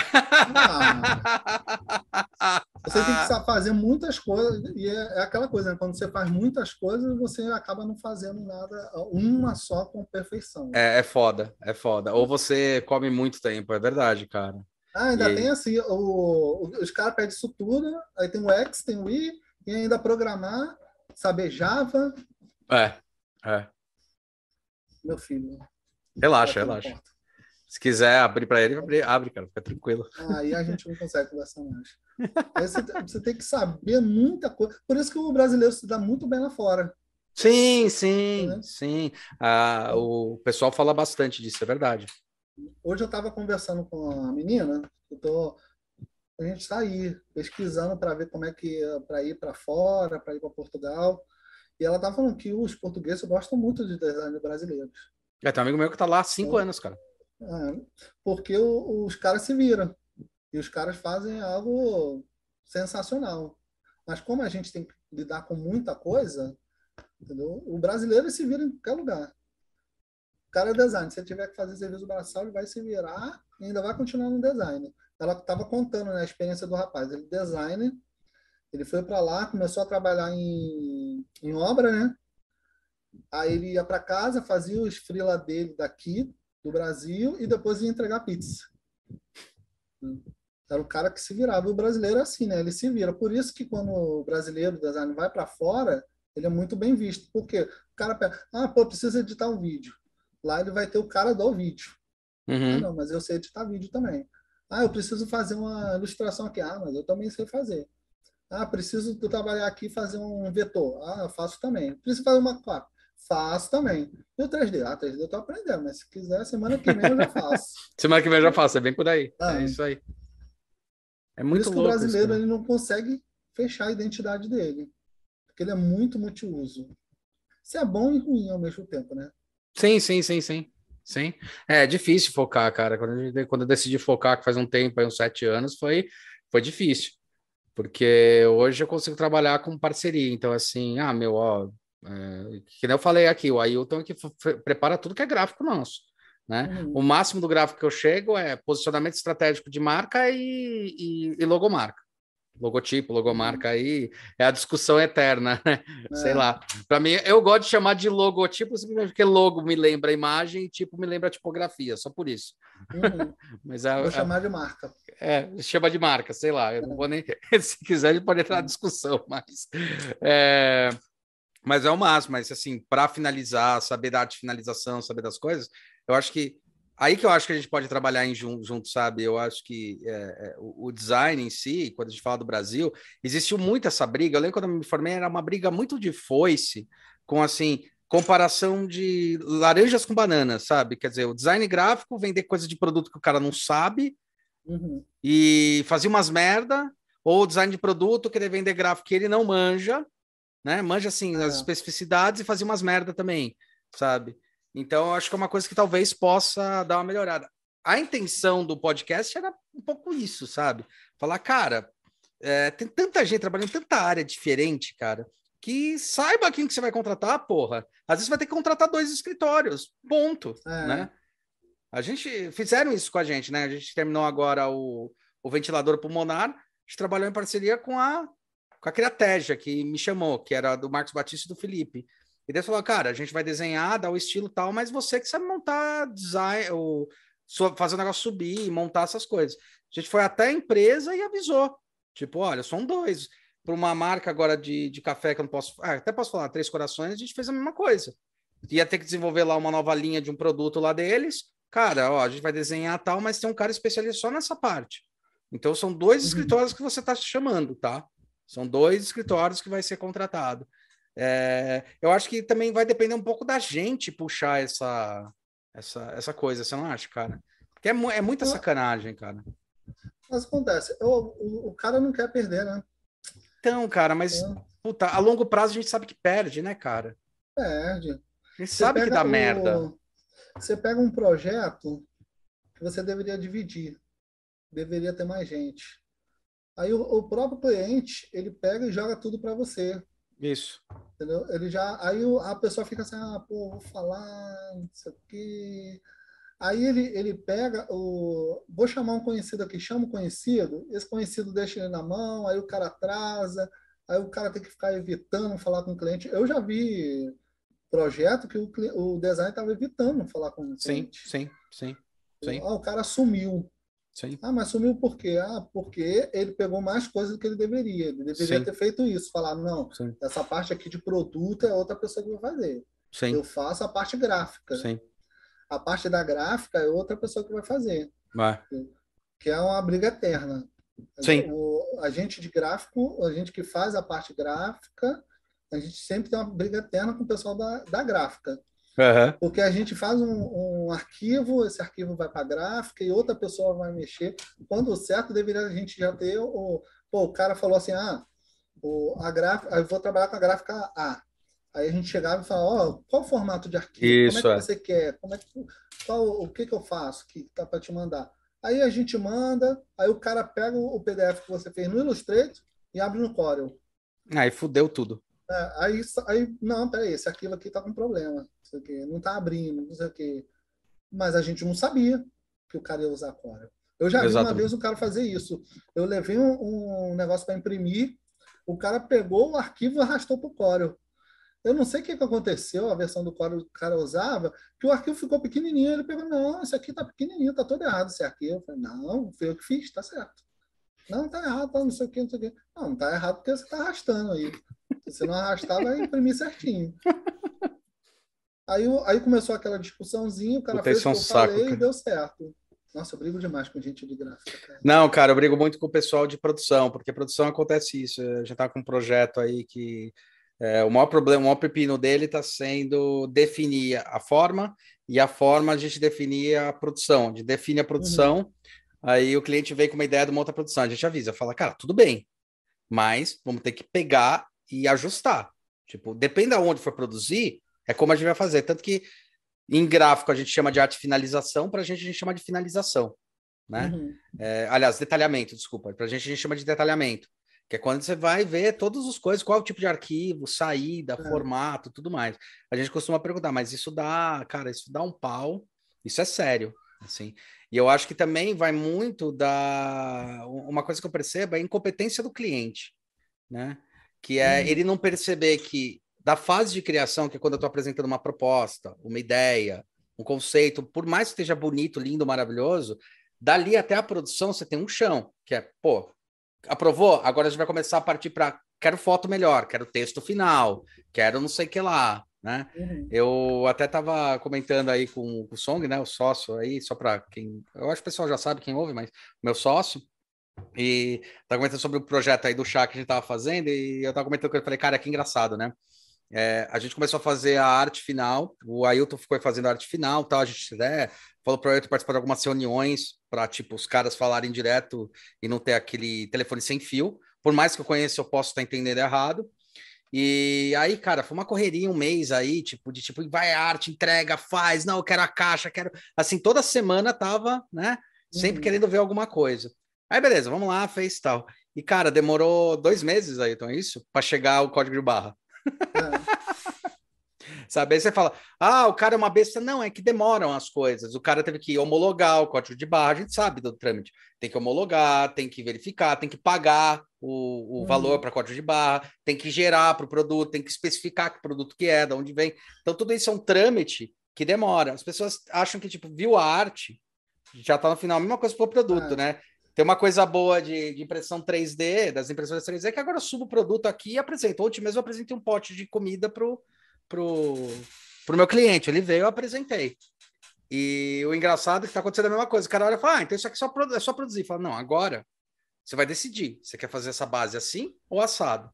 Speaker 2: Ah, você tem que fazer muitas coisas, e é, é, aquela coisa, né? quando você faz muitas coisas, você acaba não fazendo nada, uma só com perfeição.
Speaker 1: É, é foda, é foda. Ou você come muito tempo, é verdade, cara.
Speaker 2: Ah, ainda e tem assim, o, os caras pedem isso tudo, aí tem o X, tem o I, e ainda programar, saber Java.
Speaker 1: É, é.
Speaker 2: Meu filho,
Speaker 1: Relaxa, relaxa. Se quiser abrir para ele, abre, abre, cara, fica tranquilo.
Speaker 2: Aí a gente não consegue conversar mais. [laughs] Aí você, você, tem que saber muita coisa. Por isso que o brasileiro se dá muito bem lá fora.
Speaker 1: Sim, sim, é. sim. Ah, o pessoal fala bastante disso, é verdade.
Speaker 2: Hoje eu estava conversando com a menina, eu tô, a gente está aí pesquisando para ver como é que para ir para fora, para ir para Portugal. E ela estava falando que os portugueses gostam muito de design brasileiros.
Speaker 1: É, tem um amigo meu que tá lá há cinco é. anos, cara.
Speaker 2: É, porque o, os caras se viram. E os caras fazem algo sensacional. Mas como a gente tem que lidar com muita coisa, entendeu? o brasileiro se vira em qualquer lugar. O cara é design. Se ele tiver que fazer serviço braçal, ele vai se virar e ainda vai continuar no design. Ela estava contando né, a experiência do rapaz. Ele é designer, ele foi para lá, começou a trabalhar em, em obra, né? Aí ele ia para casa, fazia os freela dele daqui, do Brasil, e depois ia entregar pizza. Era o cara que se virava. O brasileiro é assim, né? Ele se vira. Por isso que quando o brasileiro design vai para fora, ele é muito bem visto. Porque o cara pega, ah, pô, precisa editar um vídeo. Lá ele vai ter o cara do vídeo.
Speaker 1: Uhum.
Speaker 2: Ah, não, mas eu sei editar vídeo também. Ah, eu preciso fazer uma ilustração aqui. Ah, mas eu também sei fazer. Ah, preciso trabalhar aqui e fazer um vetor. Ah, eu faço também. Preciso fazer uma capa. Faço também. E o 3D? Ah, 3D eu tô aprendendo, mas se quiser, semana que vem eu já faço. [laughs]
Speaker 1: semana que vem eu já faço, é bem por aí. Ah, é isso aí. É muito por isso
Speaker 2: que o brasileiro isso, ele não consegue fechar a identidade dele. Porque ele é muito multiuso. Isso é bom e ruim ao mesmo tempo, né?
Speaker 1: Sim, sim, sim, sim. Sim. É difícil focar, cara. Quando, eu, quando eu decidi focar, que faz um tempo, aí uns sete anos, foi, foi difícil. Porque hoje eu consigo trabalhar com parceria. Então, assim, ah, meu, ó, é, que nem eu falei aqui, o Ailton é que prepara tudo que é gráfico nosso. Né? Uhum. O máximo do gráfico que eu chego é posicionamento estratégico de marca e, e, e logomarca. Logotipo, logomarca uhum. aí é a discussão eterna, né? É. Sei lá. Para mim, eu gosto de chamar de logotipo simplesmente porque logo me lembra a imagem e tipo me lembra a tipografia, só por isso.
Speaker 2: Uhum. [laughs] Mas é, vou é, chamar de marca.
Speaker 1: É, chama de marca, sei lá. Eu não vou nem. [laughs] Se quiser, a gente pode entrar na discussão, mas. É, mas é o máximo, mas assim, para finalizar, saber da arte de finalização, saber das coisas, eu acho que aí que eu acho que a gente pode trabalhar em junto, junto sabe? Eu acho que é, é, o, o, design em si, quando a gente fala do Brasil, existiu muito essa briga. Eu lembro quando eu me formei, era uma briga muito de foice, com assim, comparação de laranjas com bananas, sabe? Quer dizer, o design gráfico vender coisa de produto que o cara não sabe uhum. e fazia umas merda, ou o design de produto querer vender gráfico que ele não manja, né? Manja assim é. as especificidades e fazia umas merda também, sabe? Então, eu acho que é uma coisa que talvez possa dar uma melhorada. A intenção do podcast era um pouco isso, sabe? Falar, cara, é, tem tanta gente trabalhando em tanta área diferente, cara, que saiba quem que você vai contratar, porra. Às vezes vai ter que contratar dois escritórios, ponto, é. né? A gente fizeram isso com a gente, né? A gente terminou agora o, o ventilador pulmonar, a gente trabalhou em parceria com a com a Criatégia, que me chamou, que era do Marcos Batista e do Felipe. E daí falou, cara, a gente vai desenhar, dar o estilo tal, mas você que sabe montar design, ou fazer o negócio subir, montar essas coisas. A gente foi até a empresa e avisou. Tipo, olha, são dois. Para uma marca agora de, de café que eu não posso. Ah, até posso falar, Três Corações, a gente fez a mesma coisa. Ia ter que desenvolver lá uma nova linha de um produto lá deles. Cara, ó, a gente vai desenhar tal, mas tem um cara especialista só nessa parte. Então são dois uhum. escritórios que você está chamando, tá? São dois escritórios que vai ser contratado. É, eu acho que também vai depender um pouco da gente puxar essa, essa, essa coisa, você não acha, cara? Porque é, é muita sacanagem, cara.
Speaker 2: Mas acontece, o, o, o, cara não quer perder, né?
Speaker 1: Então, cara, mas é. puta, a longo prazo a gente sabe que perde, né, cara?
Speaker 2: Perde.
Speaker 1: A gente você sabe que dá o, merda.
Speaker 2: Você pega um projeto que você deveria dividir, deveria ter mais gente. Aí o, o próprio cliente ele pega e joga tudo para você.
Speaker 1: Isso.
Speaker 2: Entendeu? Ele já, aí a pessoa fica assim, ah, pô, vou falar, não sei o quê. Aí ele, ele pega o. Vou chamar um conhecido aqui, chama o conhecido, esse conhecido deixa ele na mão, aí o cara atrasa, aí o cara tem que ficar evitando falar com o cliente. Eu já vi projeto que o, o design estava evitando falar com o
Speaker 1: cliente. Sim, sim, sim. sim.
Speaker 2: Ah, o cara sumiu.
Speaker 1: Sim.
Speaker 2: Ah, mas sumiu por quê? Ah, porque ele pegou mais coisas do que ele deveria. Ele deveria Sim. ter feito isso. Falar, não, Sim. essa parte aqui de produto é outra pessoa que vai fazer.
Speaker 1: Sim.
Speaker 2: Eu faço a parte gráfica.
Speaker 1: Sim.
Speaker 2: A parte da gráfica é outra pessoa que vai fazer.
Speaker 1: Vai.
Speaker 2: Que é uma briga eterna.
Speaker 1: Sim.
Speaker 2: O, a gente de gráfico, a gente que faz a parte gráfica, a gente sempre tem uma briga eterna com o pessoal da, da gráfica.
Speaker 1: Uhum.
Speaker 2: Porque a gente faz um, um arquivo, esse arquivo vai para a gráfica e outra pessoa vai mexer. Quando certo, deveria a gente já ter o. Pô, o cara falou assim: ah, o, a gráfica, eu vou trabalhar com a gráfica A. Aí a gente chegava e falava: ó, oh, qual o formato de arquivo?
Speaker 1: Isso,
Speaker 2: Como é que é. você quer? Como é que, qual, o que, que eu faço que tá para te mandar? Aí a gente manda, aí o cara pega o PDF que você fez no Illustrator e abre no Corel.
Speaker 1: Aí fudeu tudo.
Speaker 2: É, aí, aí, não, peraí, esse arquivo aqui tá com problema. Não, sei o quê, não tá abrindo, não sei o quê. Mas a gente não sabia que o cara ia usar Corel. Eu já Exatamente. vi uma vez o cara fazer isso. Eu levei um, um negócio para imprimir, o cara pegou o arquivo e arrastou para o Corel. Eu não sei o que, que aconteceu, a versão do Corel que o cara usava, que o arquivo ficou pequenininho. Ele pegou, não, esse aqui tá pequenininho, tá todo errado esse arquivo. Eu falei, não, foi eu que fiz, tá certo. Não, tá errado, tá não sei o que, não sei o que. Não, não tá errado porque você tá arrastando aí. Se não arrastar, vai imprimir certinho. Aí, aí começou aquela discussãozinha, o cara
Speaker 1: fez o que eu saco, falei
Speaker 2: cara. e deu certo. Nossa, eu brigo demais com gente de gráfica.
Speaker 1: Cara. Não, cara, eu brigo muito com o pessoal de produção, porque produção acontece isso. A gente tá com um projeto aí que é, o maior problema, o maior pepino dele está sendo definir a forma e a forma a gente definir a produção. De define a produção, uhum. aí o cliente vem com uma ideia de uma outra produção. A gente avisa, fala, cara, tudo bem, mas vamos ter que pegar e ajustar. Tipo, depende de onde for produzir, é como a gente vai fazer. Tanto que em gráfico a gente chama de arte finalização, para a gente a gente chama de finalização. Né? Uhum. É, aliás, detalhamento, desculpa. Para a gente a gente chama de detalhamento, que é quando você vai ver todas as coisas, qual é o tipo de arquivo, saída, é. formato, tudo mais. A gente costuma perguntar, mas isso dá, cara, isso dá um pau, isso é sério, assim. E eu acho que também vai muito da uma coisa que eu percebo é a incompetência do cliente, né? Que é uhum. ele não perceber que da fase de criação, que é quando eu estou apresentando uma proposta, uma ideia, um conceito, por mais que esteja bonito, lindo, maravilhoso, dali até a produção você tem um chão, que é, pô, aprovou? Agora a gente vai começar a partir para quero foto melhor, quero texto final, quero não sei o que lá, né? Uhum. Eu até estava comentando aí com, com, o Song, né? O sócio aí, só para quem. Eu acho que o pessoal já sabe quem ouve, mas meu sócio. E tá comentando sobre o projeto aí do chá que a gente tava fazendo, e eu tava comentando com ele, falei, cara, que engraçado, né? É, a gente começou a fazer a arte final, o Ailton ficou fazendo a arte final, tal, a gente né, falou para o Ailton participar de algumas reuniões para tipo os caras falarem direto e não ter aquele telefone sem fio. Por mais que eu conheça, eu posso estar entendendo errado. E aí, cara, foi uma correria um mês aí, tipo, de tipo, vai arte, entrega, faz, não, eu quero a caixa, quero. Assim, toda semana tava, né? Sempre uhum. querendo ver alguma coisa. Aí, beleza, vamos lá, fez tal. E, cara, demorou dois meses aí, então é isso? Para chegar o código de barra. É. [laughs] Sabe? Aí você fala, ah, o cara é uma besta. Não, é que demoram as coisas. O cara teve que homologar o código de barra, a gente sabe do trâmite. Tem que homologar, tem que verificar, tem que pagar o, o uhum. valor para código de barra, tem que gerar para o produto, tem que especificar que produto que é, de onde vem. Então, tudo isso é um trâmite que demora. As pessoas acham que, tipo, viu a arte, já está no final. A mesma coisa para o produto, é. né? Tem uma coisa boa de, de, impressão 3D, das impressoras 3D, que agora eu subo o produto aqui e apresento. Ontem mesmo eu apresentei um pote de comida pro, pro, pro meu cliente. Ele veio, eu apresentei. E o engraçado é que tá acontecendo a mesma coisa. O cara olha e fala: Ah, então isso aqui é só, é só produzir. Fala, não, agora você vai decidir. Você quer fazer essa base assim ou assado?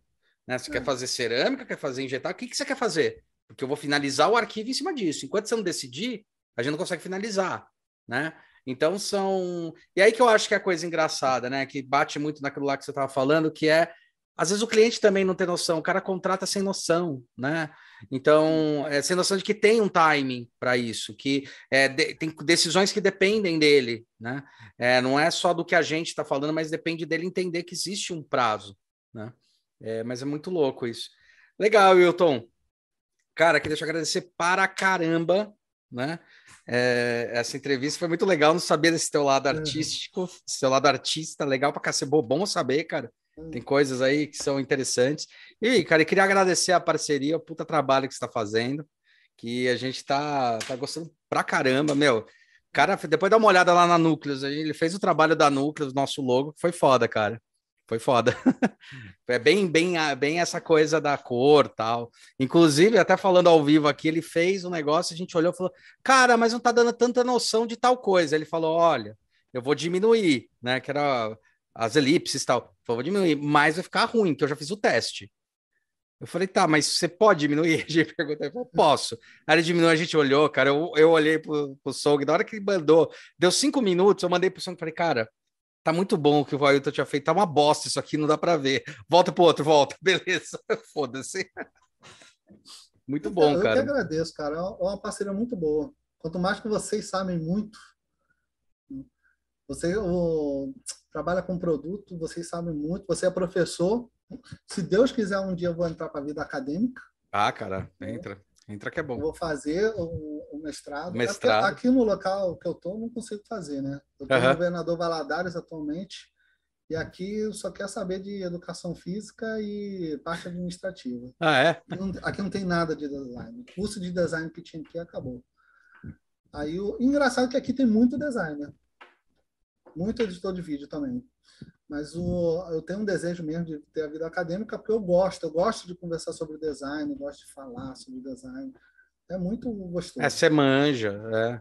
Speaker 1: Né? Você quer fazer cerâmica, quer fazer injetar? O que, que você quer fazer? Porque eu vou finalizar o arquivo em cima disso. Enquanto você não decidir, a gente não consegue finalizar, né? Então são. E aí que eu acho que é a coisa engraçada, né? Que bate muito naquilo lá que você estava falando, que é às vezes o cliente também não tem noção, o cara contrata sem noção, né? Então, é, sem noção de que tem um timing para isso, que é, de, tem decisões que dependem dele, né? É, não é só do que a gente está falando, mas depende dele entender que existe um prazo, né? É, mas é muito louco isso. Legal, Wilton. Cara, queria te agradecer para caramba, né? É, essa entrevista foi muito legal, não sabia desse teu lado artístico, esse teu lado artista, legal para cacete, bom saber, cara. Tem coisas aí que são interessantes. E, cara, eu queria agradecer a parceria, o puta trabalho que você está fazendo, que a gente tá, tá gostando pra caramba, meu. Cara, depois dá uma olhada lá na Núcleos, ele fez o trabalho da Núcleos, nosso logo, foi foda, cara. Foi foda. é bem, bem, bem essa coisa da cor tal. Inclusive, até falando ao vivo aqui, ele fez um negócio, a gente olhou e falou: Cara, mas não tá dando tanta noção de tal coisa. Ele falou: Olha, eu vou diminuir, né? Que era as elipses tal. Vou diminuir, mas vai ficar ruim, que eu já fiz o teste. Eu falei, tá, mas você pode diminuir? [laughs] A gente perguntou, eu falei, posso. Aí ele diminuiu, a gente olhou, cara, eu, eu olhei pro, pro Song, na hora que ele mandou, deu cinco minutos, eu mandei pro Song falei, cara, tá muito bom o que o Ailton tinha feito, tá uma bosta isso aqui, não dá para ver. Volta pro outro, volta, [laughs] beleza, foda-se. Muito bom,
Speaker 2: eu,
Speaker 1: cara.
Speaker 2: Eu que agradeço, cara, é uma parceria muito boa. Quanto mais que vocês sabem muito, você o, trabalha com produto, vocês sabem muito, você é professor. Se Deus quiser, um dia eu vou entrar para a vida acadêmica.
Speaker 1: Ah, cara, entra. Entra que é bom.
Speaker 2: Eu vou fazer o, o mestrado.
Speaker 1: mestrado.
Speaker 2: Aqui no local que eu estou, não consigo fazer, né? Eu estou uhum. no governador Valadares atualmente, e aqui eu só quero saber de educação física e parte administrativa.
Speaker 1: Ah, é?
Speaker 2: Aqui não, aqui não tem nada de design. O curso de design que tinha aqui acabou. Aí o engraçado é que aqui tem muito designer muito editor de vídeo também. Mas o, eu tenho um desejo mesmo de ter a vida acadêmica porque eu gosto, eu gosto de conversar sobre design, gosto de falar sobre design. É muito gostoso.
Speaker 1: É, você manja, é.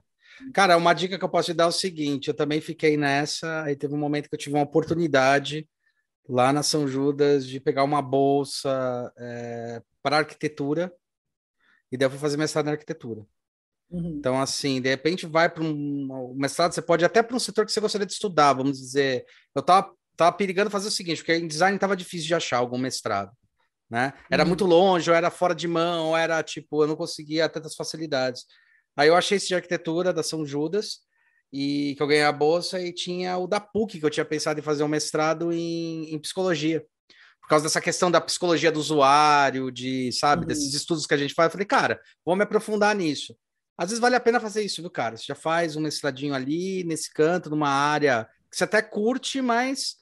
Speaker 1: Cara, uma dica que eu posso te dar é o seguinte: eu também fiquei nessa, aí teve um momento que eu tive uma oportunidade lá na São Judas de pegar uma bolsa é, para arquitetura e daí eu fui fazer mestrado em arquitetura. Uhum. Então, assim, de repente vai para um mestrado, você pode até para um setor que você gostaria de estudar, vamos dizer. Eu estava tava perigando fazer o seguinte, porque em design estava difícil de achar algum mestrado, né? Era uhum. muito longe, ou era fora de mão, ou era tipo, eu não conseguia tantas facilidades. Aí eu achei esse de arquitetura da São Judas, e que eu ganhei a bolsa, e tinha o da PUC, que eu tinha pensado em fazer um mestrado em, em psicologia. Por causa dessa questão da psicologia do usuário, de, sabe, uhum. desses estudos que a gente faz, eu falei, cara, vou me aprofundar nisso. Às vezes vale a pena fazer isso, viu, cara? Você já faz um mestradinho ali, nesse canto, numa área que você até curte, mas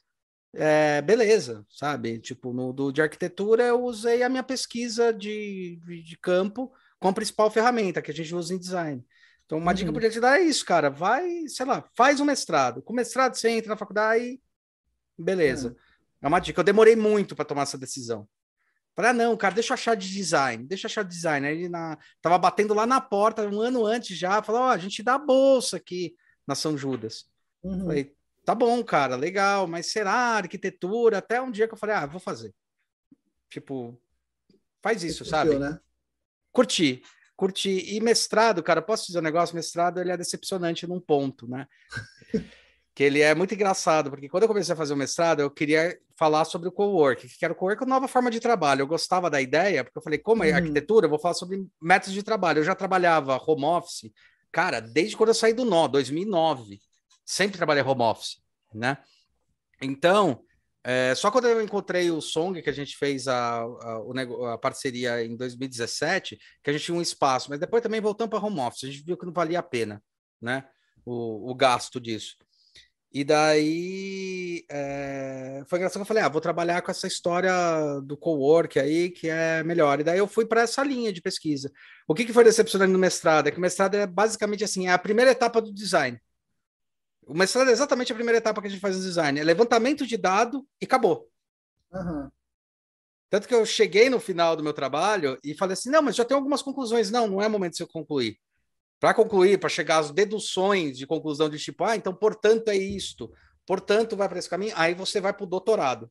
Speaker 1: é, beleza, sabe? Tipo, no do, de arquitetura eu usei a minha pesquisa de, de, de, campo com a principal ferramenta que a gente usa em design. Então, uma uhum. dica que eu podia te dar é isso, cara. Vai, sei lá, faz um mestrado. Com mestrado você entra na faculdade, beleza. Uhum. É uma dica. Eu demorei muito para tomar essa decisão. Falei, ah, não, cara, deixa eu achar de design, deixa eu achar de design. Aí ele na... tava batendo lá na porta um ano antes já, falou, ó, oh, a gente dá bolsa aqui na São Judas. Uhum. Falei, tá bom, cara, legal, mas será arquitetura? Até um dia que eu falei, ah, vou fazer. Tipo, faz isso, sabe? Né? Curti, curti. E mestrado, cara, posso dizer um negócio? Mestrado, ele é decepcionante num ponto, né? [laughs] que ele é muito engraçado, porque quando eu comecei a fazer o mestrado, eu queria falar sobre o co-work, que era o co-work uma nova forma de trabalho. Eu gostava da ideia, porque eu falei, como é uhum. arquitetura, eu vou falar sobre métodos de trabalho. Eu já trabalhava home office, cara, desde quando eu saí do nó, 2009. Sempre trabalhei home office, né? Então, é, só quando eu encontrei o Song, que a gente fez a, a, a, parceria em 2017, que a gente tinha um espaço, mas depois também voltamos para home office, a gente viu que não valia a pena, né? O, o gasto disso. E daí é, foi engraçado que eu falei: ah, vou trabalhar com essa história do co-work aí, que é melhor. E daí eu fui para essa linha de pesquisa. O que, que foi decepcionante no mestrado? É que o mestrado é basicamente assim: é a primeira etapa do design. Mestrado é exatamente a primeira etapa que a gente faz no design: é levantamento de dado e acabou. Uhum. Tanto que eu cheguei no final do meu trabalho e falei assim: não, mas já tem algumas conclusões. Não, não é momento de eu concluir. Para concluir, para chegar às deduções de conclusão de tipo, ah, então, portanto, é isto, portanto, vai para esse caminho, aí você vai para o doutorado.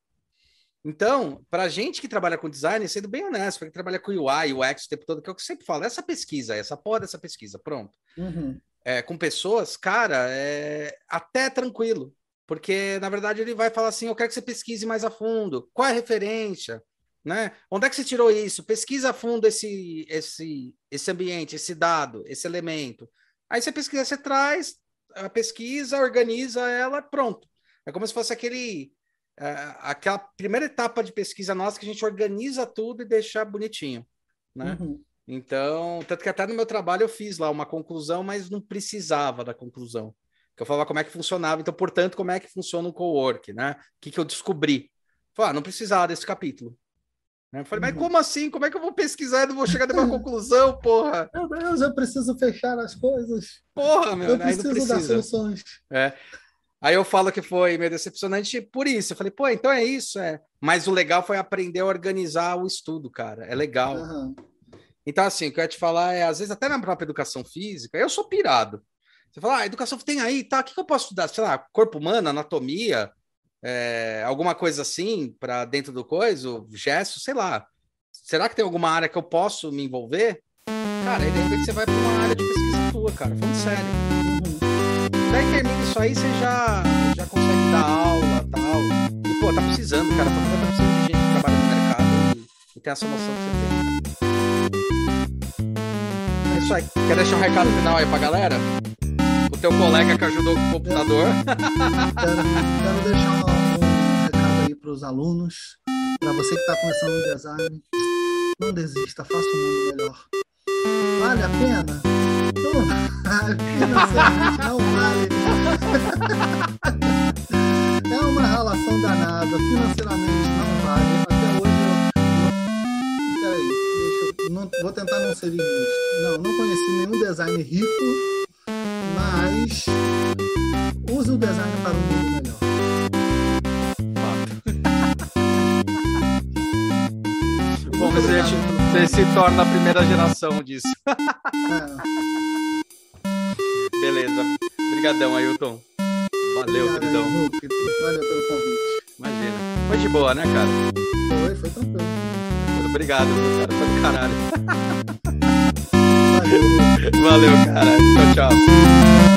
Speaker 1: Então, para a gente que trabalha com design, sendo bem honesto, para que trabalha com UI, UX o tempo todo, que é eu sempre falo, essa pesquisa, essa porra dessa pesquisa, pronto. Uhum. É, com pessoas, cara, é até tranquilo, porque na verdade ele vai falar assim: eu quero que você pesquise mais a fundo, qual é a referência, né? Onde é que você tirou isso? Pesquisa a fundo esse, esse, esse ambiente, esse dado, esse elemento. Aí você pesquisa, você traz a pesquisa, organiza ela, pronto. É como se fosse aquele uh, aquela primeira etapa de pesquisa nossa que a gente organiza tudo e deixa bonitinho, né? Uhum. Então, tanto que até no meu trabalho eu fiz lá uma conclusão, mas não precisava da conclusão. Que eu falava como é que funcionava, então, portanto, como é que funciona o co-work, né? O que, que eu descobri? Falei, ah, não precisava desse capítulo. Eu falei, mas uhum. como assim? Como é que eu vou pesquisar e não vou chegar numa conclusão, porra?
Speaker 2: Meu Deus, eu preciso fechar as coisas.
Speaker 1: Porra, meu,
Speaker 2: eu preciso precisa. dar soluções.
Speaker 1: É. Aí eu falo que foi meio decepcionante por isso. Eu falei, pô, então é isso, é. Mas o legal foi aprender a organizar o estudo, cara. É legal. Uhum. Então, assim, o que eu ia te falar é, às vezes, até na própria educação física, eu sou pirado. Você fala, ah, educação tem aí, tá? O que, que eu posso estudar? Sei lá, corpo humano, anatomia, é, alguma coisa assim para dentro do coisa, gesto, sei lá. Será que tem alguma área que eu posso me envolver? Cara, aí de repente você vai para uma área de pesquisa tua, cara, falando sério. Uhum. Daí termina isso aí, você já, já consegue dar aula tal. E, pô, tá precisando, cara, tá, tá precisando de gente que trabalha no mercado e, e tem essa noção que você tem. É isso aí. Quer deixar um recado final aí pra galera? O teu colega que ajudou com o computador.
Speaker 2: quero, quero deixar um recado aí para os alunos, para você que está começando no design. Não desista, faça um mundo melhor. Vale a pena? Não, [laughs] financeiramente não vale. [laughs] é uma relação danada, financeiramente não vale. Até hoje eu. Peraí. Não, vou tentar não ser injusto. Não, não conheci nenhum design rico mas use o design para um mundo melhor.
Speaker 1: Bom, você, você se torna a primeira geração disso. É. [laughs] Beleza. Obrigadão, Ailton. Valeu, Obrigado, queridão.
Speaker 2: Valeu pelo convite.
Speaker 1: Imagina. Foi de boa, né, cara?
Speaker 2: Foi, foi tranquilo.
Speaker 1: Obrigado, cara. Foi do caralho. [laughs] Valeu, cara. Tchau, tchau.